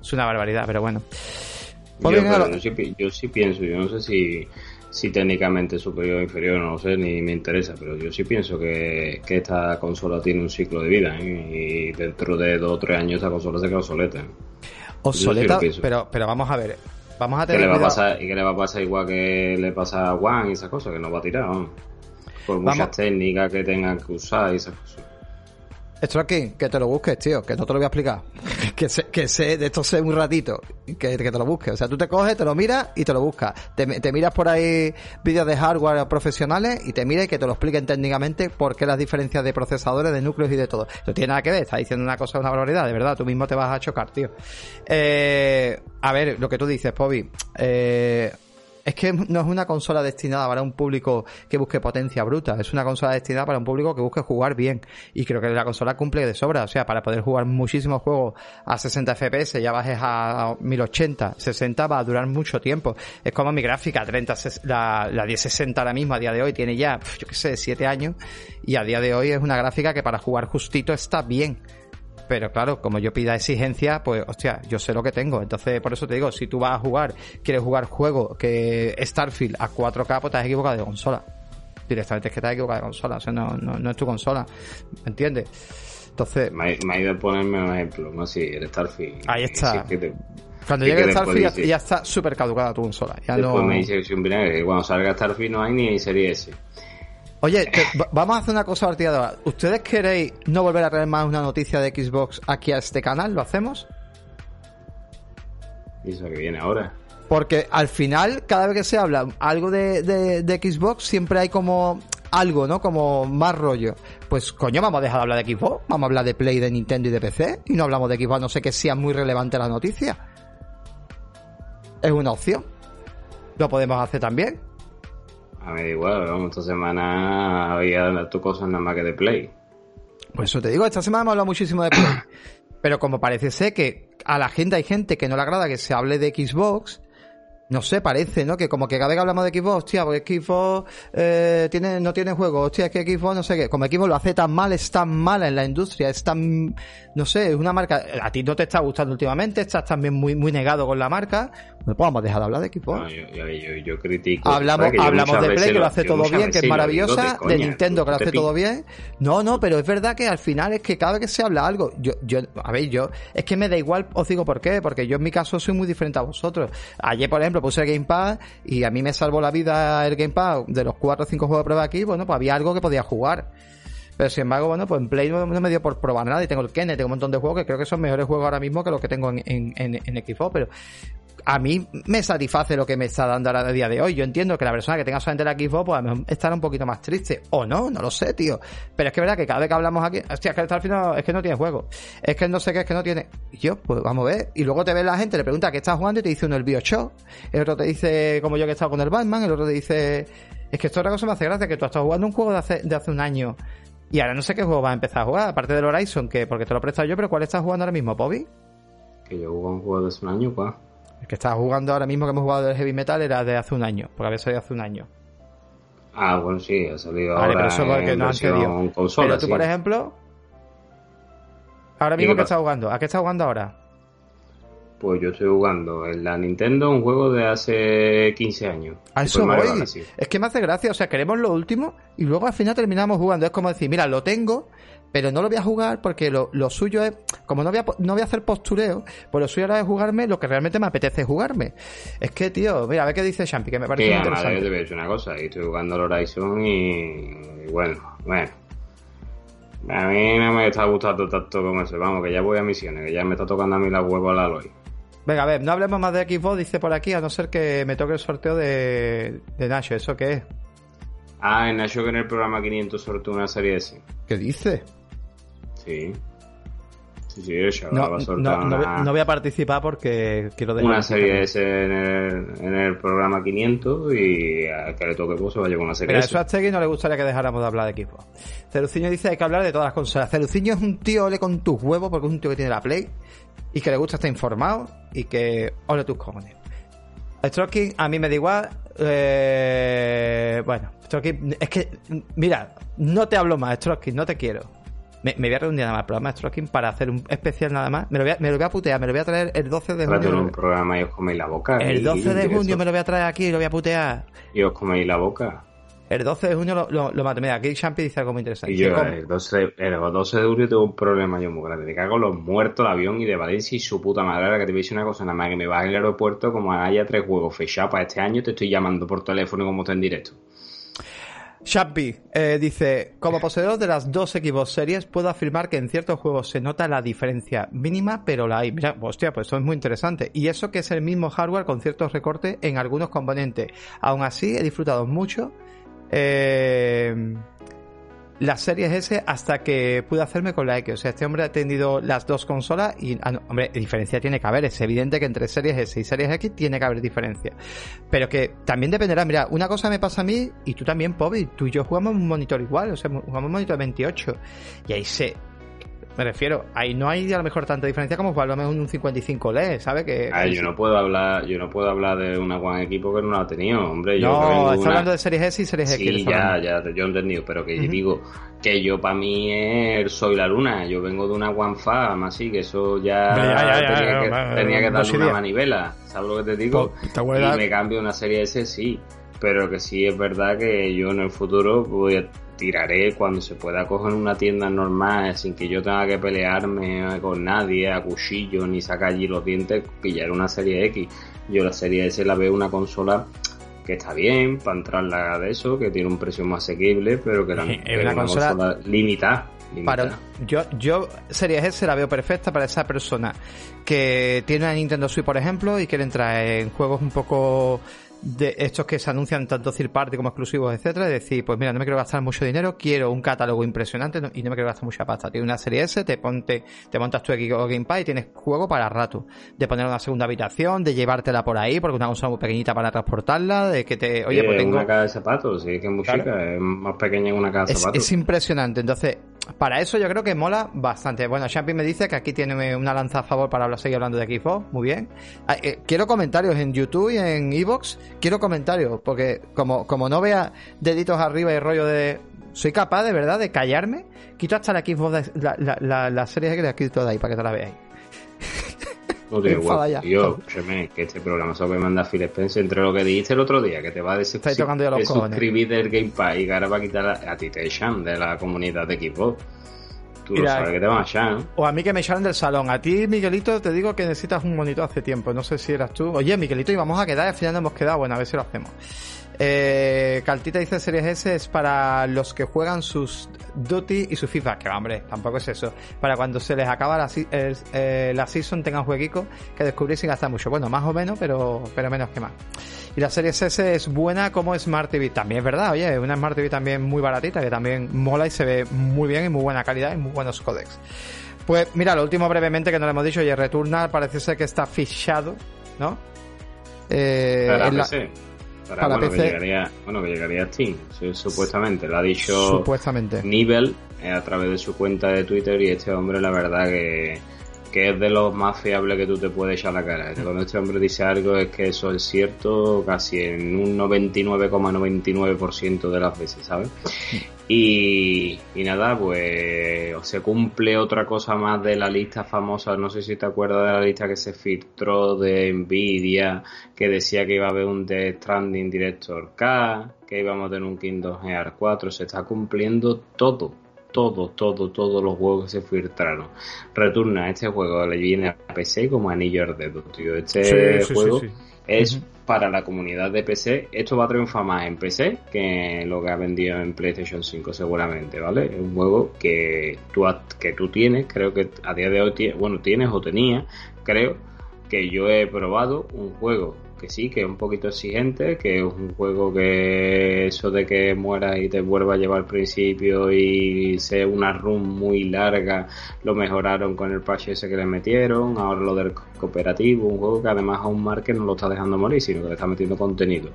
Es una barbaridad, pero bueno. Yo, sí, pienso, yo no sé si, si técnicamente superior o inferior, no lo sé, ni me interesa, pero yo sí pienso que, que esta consola tiene un ciclo de vida ¿eh? y dentro de dos o tres años esta consola se queda obsoleta. Obsoleta, pero, pero vamos a ver, Vamos a ¿Qué tener le va a pasar, y que le va a pasar igual que le pasa a Juan y esas cosas, que no va a tirar, vamos. Por muchas Vamos. técnicas que tengan que usar y esas cosas. Aquí, que te lo busques, tío, que no te lo voy a explicar. [laughs] que sé, que sé, de esto sé un ratito, que, te lo busques. O sea, tú te coges, te lo miras y te lo buscas. Te, te miras por ahí vídeos de hardware profesionales y te miras y que te lo expliquen técnicamente por qué las diferencias de procesadores, de núcleos y de todo. No tiene nada que ver, estás diciendo una cosa, una barbaridad, de verdad, tú mismo te vas a chocar, tío. Eh, a ver, lo que tú dices, Pobi, eh, es que no es una consola destinada para un público que busque potencia bruta, es una consola destinada para un público que busque jugar bien. Y creo que la consola cumple de sobra, o sea, para poder jugar muchísimos juegos a 60 FPS, ya bajes a 1080, 60 va a durar mucho tiempo. Es como mi gráfica, 30, ses- la, la 1060 ahora mismo, a día de hoy, tiene ya, yo qué sé, 7 años, y a día de hoy es una gráfica que para jugar justito está bien. Pero claro, como yo pida exigencia, pues hostia, yo sé lo que tengo. Entonces, por eso te digo, si tú vas a jugar, quieres jugar juego que Starfield a 4K, pues te has equivocado de consola. Directamente es que te has equivocado de consola, o sea, no, no, no es tu consola. ¿Me entiendes? Entonces, Me, ha- me ha ido a ponerme un ejemplo, ¿no? Sí, el Starfield. Ahí está. Sí, que te- cuando llegue que Starfield dice- ya está súper caducada tu consola. Ya después no... me dice que cuando salga Starfield no hay ni serie S. Oye, te- vamos a hacer una cosa ahora. ¿Ustedes queréis no volver a traer más una noticia de Xbox aquí a este canal? ¿Lo hacemos? Y eso que viene ahora. Porque al final, cada vez que se habla algo de, de, de Xbox, siempre hay como algo, ¿no? Como más rollo. Pues coño, vamos a dejar de hablar de Xbox, vamos a hablar de Play, de Nintendo y de PC, y no hablamos de Xbox, no sé que sea muy relevante la noticia. Es una opción. Lo podemos hacer también. A da igual, vamos, esta semana había tu cosas nada más que de Play. Por eso te digo, esta semana hemos hablado muchísimo de Play. [coughs] Pero como parece ser que a la gente hay gente que no le agrada que se hable de Xbox, no sé, parece, ¿no? Que como que cada vez que hablamos de Xbox, hostia, porque Xbox eh, tiene, no tiene juego, hostia, es que Xbox no sé qué. Como Xbox lo hace tan mal, es tan mala en la industria, es tan, no sé, es una marca, a ti no te está gustando últimamente, estás también muy, muy negado con la marca, pues vamos a dejar de hablar de Xbox. No, yo, yo, yo, critico. Hablamos, hablamos de Play, que lo hace todo bien, que es maravillosa, de Nintendo, que lo hace todo bien. No, no, pero es verdad que al final es que cada vez que se habla algo, yo, yo, a ver, yo, es que me da igual, os digo por qué, porque yo en mi caso soy muy diferente a vosotros. Ayer, por ejemplo, puse el Game Pass y a mí me salvó la vida el Game Pass de los 4 o 5 juegos de prueba aquí, bueno, pues había algo que podía jugar. Pero sin embargo, bueno, pues en Play no, me dio por probar nada y tengo el Kenneth, tengo un montón de juegos que creo que son mejores juegos ahora mismo que los que tengo en, en, en, en Xbox, pero a mí me satisface lo que me está dando ahora a día de hoy. Yo entiendo que la persona que tenga solamente la Xbox, pues a lo mejor estará un poquito más triste. O no, no lo sé, tío. Pero es que es verdad que cada vez que hablamos aquí, hostia, es que al final es que no tiene juego. Es que no sé qué, es que no tiene. Y yo, pues vamos a ver. Y luego te ve la gente, le pregunta qué estás jugando y te dice uno el Bioshock. El otro te dice, como yo que he estado con el Batman. El otro te dice, es que esto otra cosa me hace gracia, que tú has estado jugando un juego de hace, de hace un año. Y ahora no sé qué juego vas a empezar a jugar, aparte del Horizon, que porque te lo he prestado yo, pero ¿cuál estás jugando ahora mismo, Bobby? Que yo juego un juego de hace un año, pues. El que estás jugando ahora mismo que hemos jugado del Heavy Metal era de hace un año, porque había salido hace un año. Ah, bueno, sí, ha salido Vale, pero ahora eso es porque en no han consola, pero tú, sí. por ejemplo, ahora ¿Y mismo qué que estás jugando, ¿a qué estás jugando ahora? Pues yo estoy jugando en la Nintendo un juego de hace 15 años. A eso voy. Es que me hace gracia, o sea, queremos lo último y luego al final terminamos jugando. Es como decir, mira, lo tengo, pero no lo voy a jugar porque lo, lo suyo es, como no voy, a, no voy a hacer postureo, pues lo suyo ahora es jugarme lo que realmente me apetece jugarme. Es que, tío, mira, a ver qué dice Champi, que me parece Sí, muy además yo te interesante. voy a decir una cosa, y estoy jugando al Horizon y, y bueno, bueno. A mí no me está gustando tanto como eso, vamos, que ya voy a misiones, que ya me está tocando a mí la huevo al Aloy. Venga, a ver, no hablemos más de Xbox, dice por aquí, a no ser que me toque el sorteo de, de Nacho. ¿Eso qué es? Ah, en Nacho que en el programa 500 sorteó una serie S. ¿Qué dice? Sí. Sí, sí, chaval No, va a no, soltar no voy- una, no voy a participar porque quiero dejar una serie S en el, en el programa 500 y a que le toque pues se va a llevar una serie Mira, S. eso a no le gustaría que dejáramos de hablar de equipo. Ceruciño dice hay que hablar de todas las consolas. Ceruciño es un tío, ole con tus huevos, porque es un tío que tiene la Play y que le gusta estar informado y que ole tus cojones. Stroking a mí me da igual. Eh, bueno, Stroking, es que, mira, no te hablo más, Stroking, no te quiero. Me, me voy a reunir nada más el programa Stroking para hacer un especial nada más. Me lo, voy a, me lo voy a putear, me lo voy a traer el 12 de junio. un programa y os coméis la boca. El y- 12 de junio me lo voy a traer aquí y lo voy a putear. Y os coméis la boca. El 12 de junio lo, lo, lo mato. Mira, aquí Champi dice algo muy interesante. Y yo, el 12, el 12 de junio tengo un problema yo muy grande. Me cago los muertos, el avión y de Valencia y su puta madre. Ahora que te voy a decir una cosa, nada más que me vas al aeropuerto, como haya tres juegos fechados para este año, te estoy llamando por teléfono como está en directo. Champi eh, dice, como poseedor de las dos Xbox series, puedo afirmar que en ciertos juegos se nota la diferencia mínima, pero la hay. Mira, hostia, pues eso es muy interesante. Y eso que es el mismo hardware con ciertos recortes en algunos componentes. Aún así, he disfrutado mucho eh, las series S hasta que pude hacerme con la X. O sea, este hombre ha tenido las dos consolas y, ah, no, hombre, diferencia tiene que haber. Es evidente que entre series S y series X tiene que haber diferencia. Pero que también dependerá. Mira, una cosa me pasa a mí y tú también, Pobi. Tú y yo jugamos un monitor igual. O sea, jugamos un monitor 28. Y ahí se, me refiero, ahí no hay a lo mejor tanta diferencia como jugar un 55 LED, ¿sabes? Que, Ay, yo no puedo hablar, yo no puedo hablar de una One equipo que no la ha tenido, hombre. Yo no, está hablando de series S y series X. Sí, ya, ya, yo he entendido, pero que digo que yo para mí es soy la luna, yo vengo de una One Fam, así que eso ya, tenía, que, tenía que darle una manivela, ¿sabes lo que te digo? y me cambio una serie S, sí, pero que sí es verdad que yo en el futuro voy a tiraré cuando se pueda coger una tienda normal sin que yo tenga que pelearme con nadie a cuchillo ni sacar allí los dientes, pillar una serie X. Yo la serie S la veo una consola que está bien para entrarla de eso, que tiene un precio más asequible, pero que, la, es una, consola, limitada. Para, yo, yo Series S la veo perfecta para esa persona que tiene una Nintendo Switch, por ejemplo, y quiere entrar en juegos un poco de estos que se anuncian tanto third party como exclusivos, etcétera, y decir, pues mira, no me quiero gastar mucho dinero, quiero un catálogo impresionante y no me quiero gastar mucha pasta. Tienes una serie S, te ponte, te montas tu Xbox Gamepad y tienes juego para rato. De poner una segunda habitación, de llevártela por ahí, porque una consola muy pequeñita para transportarla, de que te, oye, pues tengo... una caja de zapatos, sí, que es muy chica, es más pequeña que una caja de zapatos. Es impresionante, entonces, para eso yo creo que mola bastante. Bueno, Champi me dice que aquí tiene una lanza a favor para seguir hablando de Xbox, muy bien. Ah, eh, quiero comentarios en YouTube y en Evox, quiero comentarios, porque como, como no vea deditos arriba y rollo de soy capaz de verdad de callarme, quito hasta la Xbox, la, la, la, serie que le quito de ahí para que te la veáis. No te Yo, que este programa solo me manda Phil Spencer entre lo que dijiste el otro día, que te va a decir de suscribir del Game Pass y que ahora va a quitar a, ti te echan de la comunidad de Xbox. Tú lo sabes que te van a echar, O a mí que me echaron del salón. A ti, Miguelito, te digo que necesitas un monitor hace tiempo. No sé si eras tú. Oye, Miguelito, y vamos a quedar. Al final no hemos quedado. Bueno, a ver si lo hacemos. Eh, Caltita dice Series S es para los que juegan sus Duty y su FIFA. Que hombre, tampoco es eso. Para cuando se les acaba la, eh, la season tengan jueguico que descubrir sin gastar mucho. Bueno, más o menos, pero, pero menos que más. Y la Series S es buena como Smart TV. También es verdad, oye, una Smart TV también muy baratita, que también mola y se ve muy bien y muy buena calidad y muy buenos codecs. Pues mira, lo último brevemente que no le hemos dicho, oye, Returnal parece ser que está fichado, ¿no? Eh, para, bueno, Que llegaría, bueno, que llegaría a Steam, supuestamente. Lo ha dicho supuestamente. Nivel eh, a través de su cuenta de Twitter y este hombre, la verdad que, que es de los más fiables que tú te puedes echar la cara. Cuando este hombre dice algo es que eso es cierto casi en un 99,99% de las veces, ¿sabes? Y, y, nada, pues se cumple otra cosa más de la lista famosa, no sé si te acuerdas de la lista que se filtró de Nvidia, que decía que iba a haber un Death Stranding Director K, que íbamos a tener un Kingdom Hearts 4, se está cumpliendo todo, todo, todo, todos los juegos que se filtraron. Returna, este juego le viene a PC como anillo al dedo, tío. Este juego es para la comunidad de PC. Esto va a triunfar más en PC que lo que ha vendido en PlayStation 5 seguramente, ¿vale? Es un juego que tú, que tú tienes, creo que a día de hoy, bueno, tienes o tenías, creo que yo he probado un juego que sí, que es un poquito exigente, que es un juego que eso de que mueras y te vuelva a llevar al principio y sea una run muy larga, lo mejoraron con el patch ese que le metieron, ahora lo del cooperativo, un juego que además a un market no lo está dejando morir, sino que le está metiendo contenido.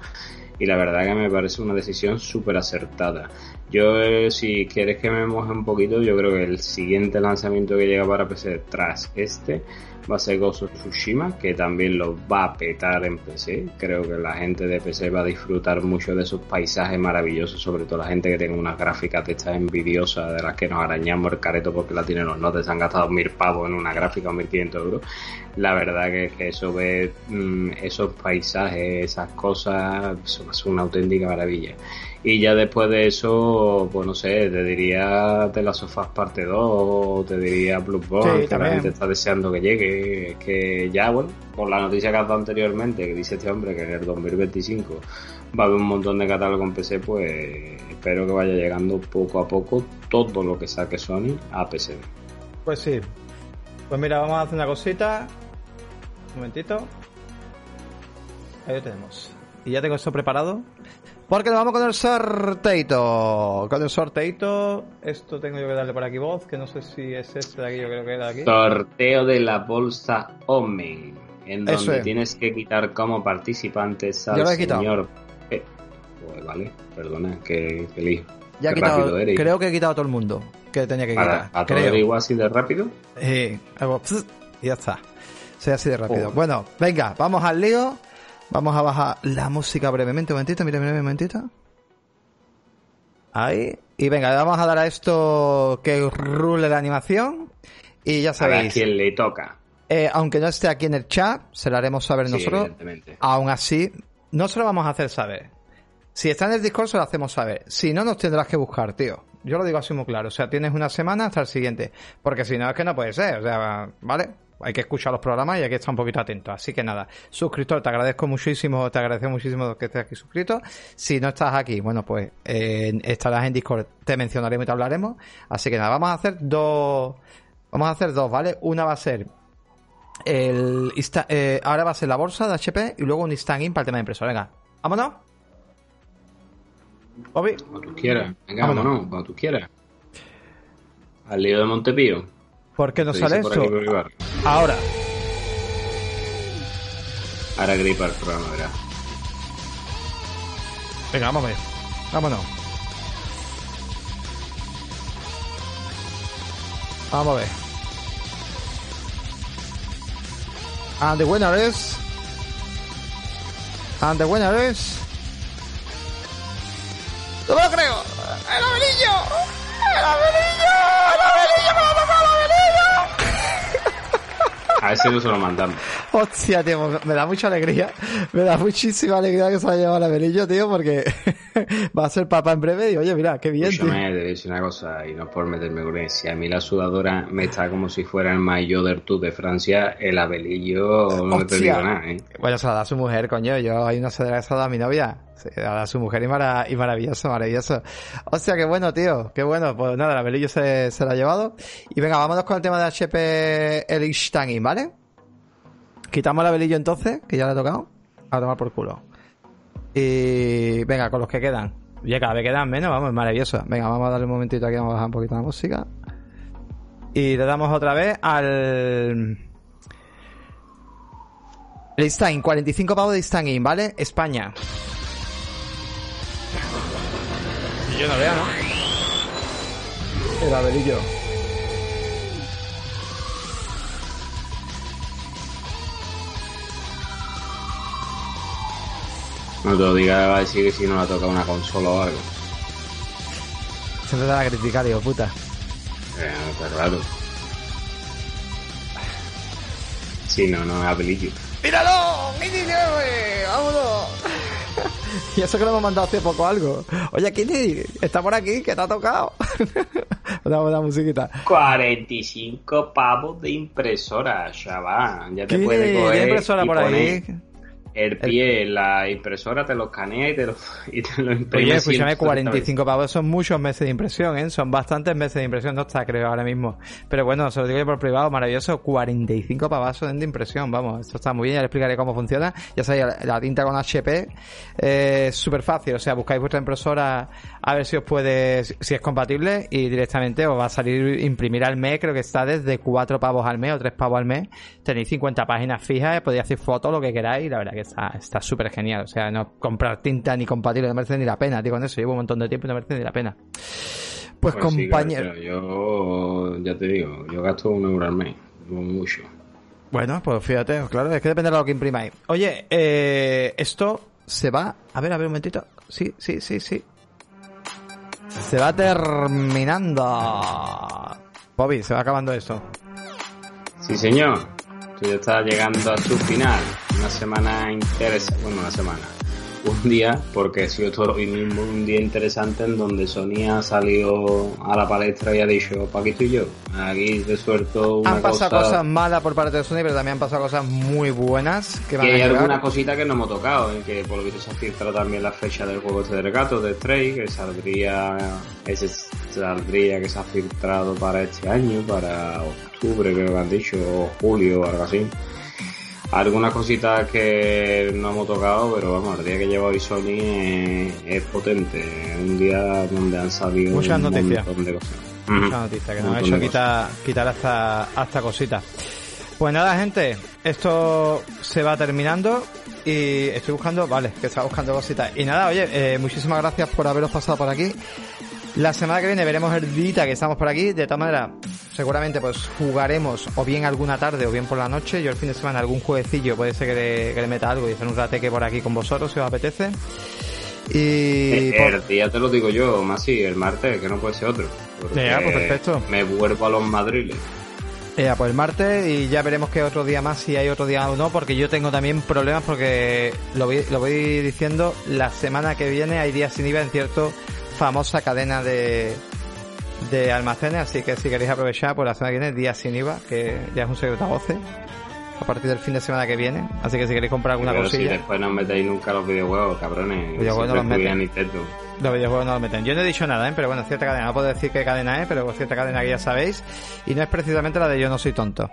Y la verdad que me parece una decisión súper acertada. Yo, eh, si quieres que me moje un poquito, yo creo que el siguiente lanzamiento que llega para PC tras este va a ser Ghost Tsushima, que también lo va a petar en PC. Creo que la gente de PC va a disfrutar mucho de esos paisajes maravillosos, sobre todo la gente que tenga unas gráficas de estas envidiosas, de las que nos arañamos el careto porque la tienen los notes, han gastado mil pavos en una gráfica o mil quinientos euros. La verdad que, que eso ve mm, esos paisajes, esas cosas, ser una auténtica maravilla. Y ya después de eso, pues no sé, te diría de las sofás parte 2, te diría Bloodborne, que la gente está deseando que llegue, que ya, bueno, por la noticia que has dado anteriormente, que dice este hombre que en el 2025 va a haber un montón de catálogo en PC, pues espero que vaya llegando poco a poco todo lo que saque Sony a PC. Pues sí. Pues mira, vamos a hacer una cosita. Un momentito. Ahí lo tenemos. Y ya tengo esto preparado. Porque nos vamos con el sorteito. Con el sorteito. Esto tengo yo que darle por aquí voz, que no sé si es este de aquí, yo creo que era de aquí. Sorteo de la bolsa Omen. En donde tienes que quitar como participantes al señor. Pues vale, perdona, que, que Ya he quitado, creo que he quitado a todo el mundo que tenía que quitar. ¿A todo igual así de rápido? Sí, y ya está. Soy así de rápido. Bueno, venga, vamos al lío. Vamos a bajar la música brevemente. Un momentito, mira, mira, un momentito. Ahí. Y venga, vamos a dar a esto que rule la animación. Y ya sabéis. A quién le toca. Eh, aunque no esté aquí en el chat, se lo haremos saber nosotros. Aún así, no se lo vamos a hacer saber. Si está en el Discord, se lo hacemos saber. Si no, nos tendrás que buscar, tío. Yo lo digo así muy claro. O sea, tienes una semana hasta el siguiente. Porque si no, es que no puede ser. O sea, ¿vale? Hay que escuchar los programas y hay que estar un poquito atento. Así que nada, suscriptor, te agradezco muchísimo, te agradezco muchísimo que estés aquí suscrito. Si no estás aquí, bueno, pues eh, estarás en Discord, te mencionaremos y te hablaremos. Así que nada, vamos a hacer dos, vamos a hacer dos, ¿vale? Una va a ser el eh, ahora va a ser la bolsa de HP y luego un instant in para el tema de impresora. Venga, vámonos. Bobby. Como tú quieras. Venga, vámonos, cuando tú quieras. Al lío de Montepío. ¿Por qué no sale eso? Ahora. Ahora gripa el programa, verá. Venga, vamos a ver. Vámonos. Vamos a ver. And the winner is. And the winner is. ¡No lo creo! ¡El amelillo! ¡El amelillo! ¡El! A ese no se lo mandamos. Hostia, tío, me da mucha alegría. Me da muchísima alegría que se haya llevado la Belillo, tío, porque [laughs] va a ser papá en breve y oye, mira, qué bien. Yo me te decir una cosa y no por meterme con él. Si a mí la sudadora me está como si fuera el mayor Tour de Francia, el abelillo no te digo nada, ¿eh? Bueno, se la da a su mujer, coño. Yo hay una sudadera que se la da a mi novia. La a su mujer y, y maravilloso, maravilloso. Hostia, qué bueno, tío. Qué bueno. Pues nada, la Belillo se, se la ha llevado. Y venga, vámonos con el tema de HP el ¿vale? Quitamos la velillo entonces, que ya le ha tocado. A tomar por culo. Y venga, con los que quedan. Ya cada vez quedan menos, vamos, es maravilloso. Venga, vamos a darle un momentito aquí, vamos a bajar un poquito la música. Y le damos otra vez al. El 45 pavos de Stein, ¿vale? España. Yo no veo, ¿no? El abelillo. No te lo diga, va a decir que si no la toca una consola o algo. Te va a criticar, digo, puta. Eh, está claro. Sí, no, no, es Apelillo. ¡Míralo! ¡Míralo, ¡Vámonos! [laughs] y eso que le hemos mandado hace poco algo. Oye, Kini, está por aquí, que te ha tocado. [laughs] Dame la musiquita. 45 pavos de impresora, chaval. Ya te puede coger. impresora por ahí? El pie, la impresora te lo escanea y te lo, [laughs] y te lo imprime. Oye, escúchame, 45 pavos son muchos meses de impresión, ¿eh? Son bastantes meses de impresión, no está, creo, ahora mismo. Pero bueno, se lo digo yo por privado, maravilloso, 45 pavos de impresión, vamos, esto está muy bien, ya le explicaré cómo funciona. Ya sabéis, la, tinta con HP eh, es súper fácil, o sea, buscáis vuestra impresora a ver si os puede, si es compatible y directamente os va a salir imprimir al mes, creo que está desde 4 pavos al mes o 3 pavos al mes. Tenéis 50 páginas fijas, podéis hacer fotos, lo que queráis, la verdad que está súper genial. O sea, no comprar tinta ni compatible no merece ni la pena, tío, con eso llevo un montón de tiempo y no merece ni la pena. Pues, pues compañero. yo ya te digo, yo gasto un euro al mes, mucho. Bueno, pues fíjate, claro, es que depende de lo que imprimáis. Oye, eh, esto se va. A ver, a ver un momentito. Sí, sí, sí, sí. Se va terminando. Bobby, se va acabando esto. Sí, señor. Esto ya está llegando a su final. Una semana interesante. Bueno, una semana. un día, porque ha sido todo hoy mismo un día interesante en donde Sony ha salido a la palestra y ha dicho, pa' aquí estoy yo, aquí te suelto una Han pasado cosa... cosas malas por parte de Sony, pero también han pasado cosas muy buenas que van a hay llegar. alguna cosita que no hemos tocado, en que por lo visto se ha filtrado también la fecha del juego este de regato, de Stray, que saldría, ese saldría que se ha filtrado para este año, para octubre creo que han dicho, o julio o algo así. Algunas cositas que no hemos tocado, pero vamos, el día que lleva hoy Sony es, es potente, es un día donde han salido Muchas un noticias. montón de cosas. Mucha Ujú. noticia que nos ha montón hecho quitar, quitar hasta, hasta cositas. Pues nada, gente, esto se va terminando y estoy buscando, vale, que estaba buscando cositas. Y nada, oye, eh, muchísimas gracias por haberos pasado por aquí. La semana que viene veremos el día que estamos por aquí. De todas maneras, seguramente pues jugaremos o bien alguna tarde o bien por la noche. Yo el fin de semana algún jueguecillo puede ser que le, que le meta algo y hacer un rateque por aquí con vosotros si os apetece. Y... Eh, por- El día te lo digo yo, más sí, el martes, que no puede ser otro. Ya, pues perfecto. Me vuelvo a los madriles. Ya, pues el martes y ya veremos qué otro día más, si hay otro día o no, porque yo tengo también problemas porque lo voy, lo voy diciendo, la semana que viene hay días sin IVA en cierto famosa cadena de, de almacenes, así que si queréis aprovechar, pues la semana que viene días sin IVA, que ya es un secreto a voces, a partir del fin de semana que viene, así que si queréis comprar alguna Pero si cosilla, después no metéis nunca los videojuegos, cabrones. Videojuegos no Siempre los meten. Los videojuegos no lo meten. Yo no he dicho nada, ¿eh? pero bueno, cierta cadena, no puedo decir qué cadena es, pero cierta cadena que ya sabéis, y no es precisamente la de yo no soy tonto.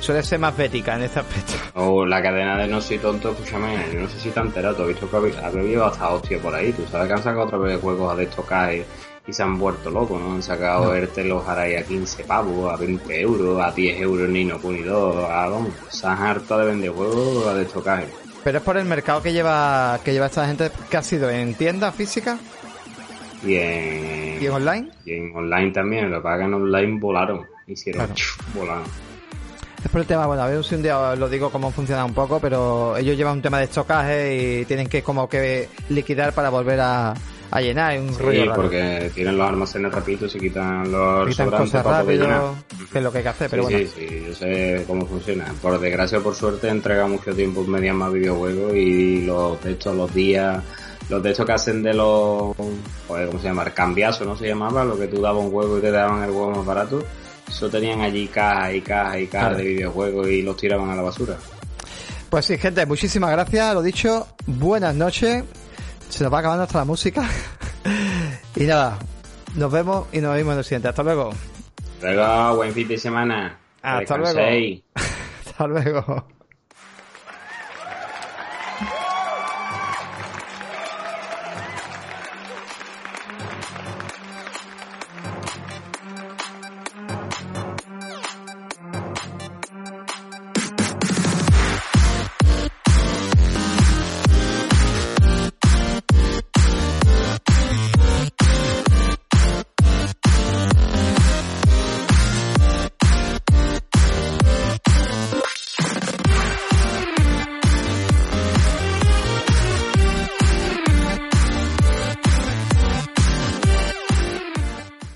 Suele ser más bética en este aspecto. [laughs] O la cadena de No soy tonto, escúchame, yo no sé si te has enterado, tú has visto que habéis llevado hasta hostia por ahí, tú sabes que han sacado otra vez juegos de estos y se han vuelto locos, ¿no? Han sacado No. ERTE los Arai a 15 pavos, a 20 euros, a 10 euros ni no Kuni 2, a, vamos, se han harto de vender juegos a de estos. Pero es por el mercado que lleva que lleva esta gente que ha sido en tiendas físicas Y en, y en online. y en online también, lo que pasa es que en online volaron, hicieron, Claro. [laughs] volaron. Es por el tema, bueno, a ver si un día os lo digo cómo funciona un poco, pero ellos llevan un tema de estocaje y tienen que como que liquidar para volver a, a llenar, un Sí, rollo raro. porque tienen los almacenes rápido y se quitan los Quitan sobrantes cosas rápido, que es lo que hay que hacer, pero sí, bueno. sí, sí, yo sé cómo funciona. Por desgracia, por suerte, entrega mucho tiempo en media más videojuegos y los de estos, los días, los de estos que hacen de los, joder, ¿cómo se llama? El cambiazo, ¿no se llamaba? Lo que tú dabas un juego y te daban el juego más barato. Eso tenían allí cajas y cajas y cajas Claro. de videojuegos y los tiraban a la basura. Pues sí, gente, muchísimas gracias, lo dicho, buenas noches, se nos va acabando hasta la música. [laughs] y nada, nos vemos y nos vemos en el siguiente. Hasta luego. Luego, buen fin de semana. Hasta Descanséis. [laughs] Hasta luego.